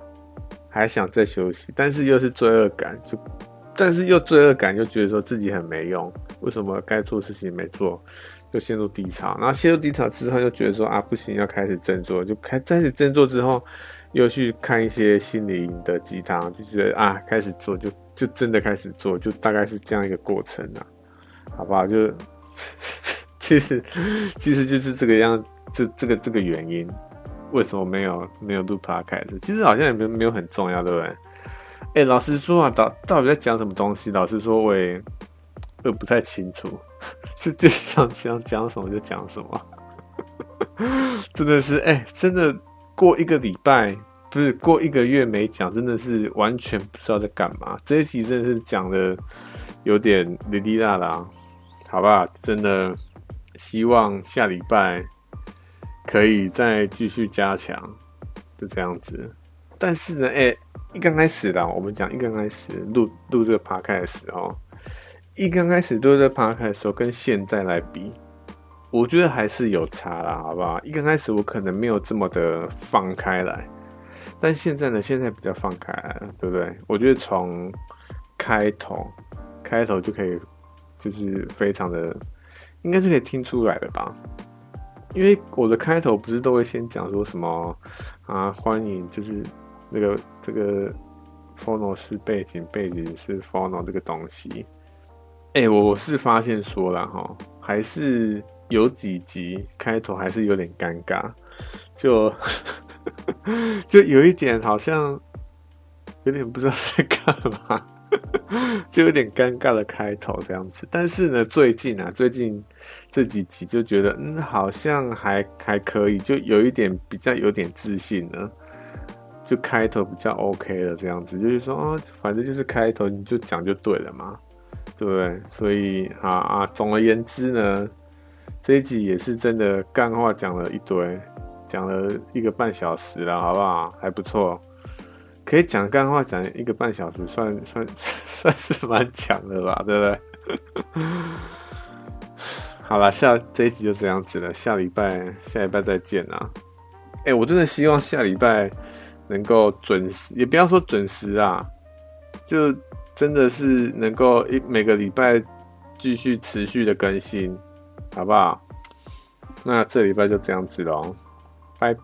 还想再休息，但是又是罪恶感，就但是又罪恶感，又觉得说自己很没用，为什么该做的事情没做，就陷入低潮，然后陷入低潮之后，又觉得说啊，不行，要开始振作，就开开始振作之后。又去看一些心灵的鸡汤，就觉得啊，开始做就就真的开始做，就大概是这样一个过程啊，好不好？就 其实其实就是这个样，这这个这个原因，为什么没有没有录 p o d 其实好像也没没有很重要，对不对？哎、老实说啊，到到底在讲什么东西？老实说，我也我也不太清楚，就就想想讲什么就讲什么，真的是哎、真的。过一个礼拜，不是过一个月没讲，真的是完全不知道在干嘛。这一期真的是讲的有点哩哩啦啦，好吧？真的希望下礼拜可以再继续加强，就这样子。但是呢，哎、一刚开始啦，我们讲一刚开始录录这个 p 开的时候，一刚开始录这个 podcast 的时候，跟现在来比。我觉得还是有差啦，好不好？一刚开始我可能没有这么的放开来，但现在呢，现在比较放开来了，对不对？我觉得从开头开头就可以，就是非常的，应该是可以听出来的吧？因为我的开头不是都会先讲说什么啊，欢迎，就是那个这个 Phono 是背景，背景是 Phono 这个东西。哎、欸，我是发现说了哈，还是。有几集开头还是有点尴尬，就 就有一点好像有点不知道在干嘛，就有点尴尬的开头这样子。但是呢，最近啊，最近这几集就觉得嗯，好像还还可以，就有一点比较有点自信呢，就开头比较 OK 了这样子。就是说啊，反正就是开头你就讲就对了嘛，对不对？所以啊啊，总而言之呢。这一集也是真的干话讲了一堆，讲了一个半小时了，好不好？还不错，可以讲干话讲一个半小时，算 算算是蛮强的吧，对不对？好了，下这一集就这样子了，下礼拜下礼拜再见啊！哎、我真的希望下礼拜能够准时，也不要说准时啊，就真的是能够一每个礼拜继续持续的更新，好不好？那这礼拜就这样子喽，拜拜。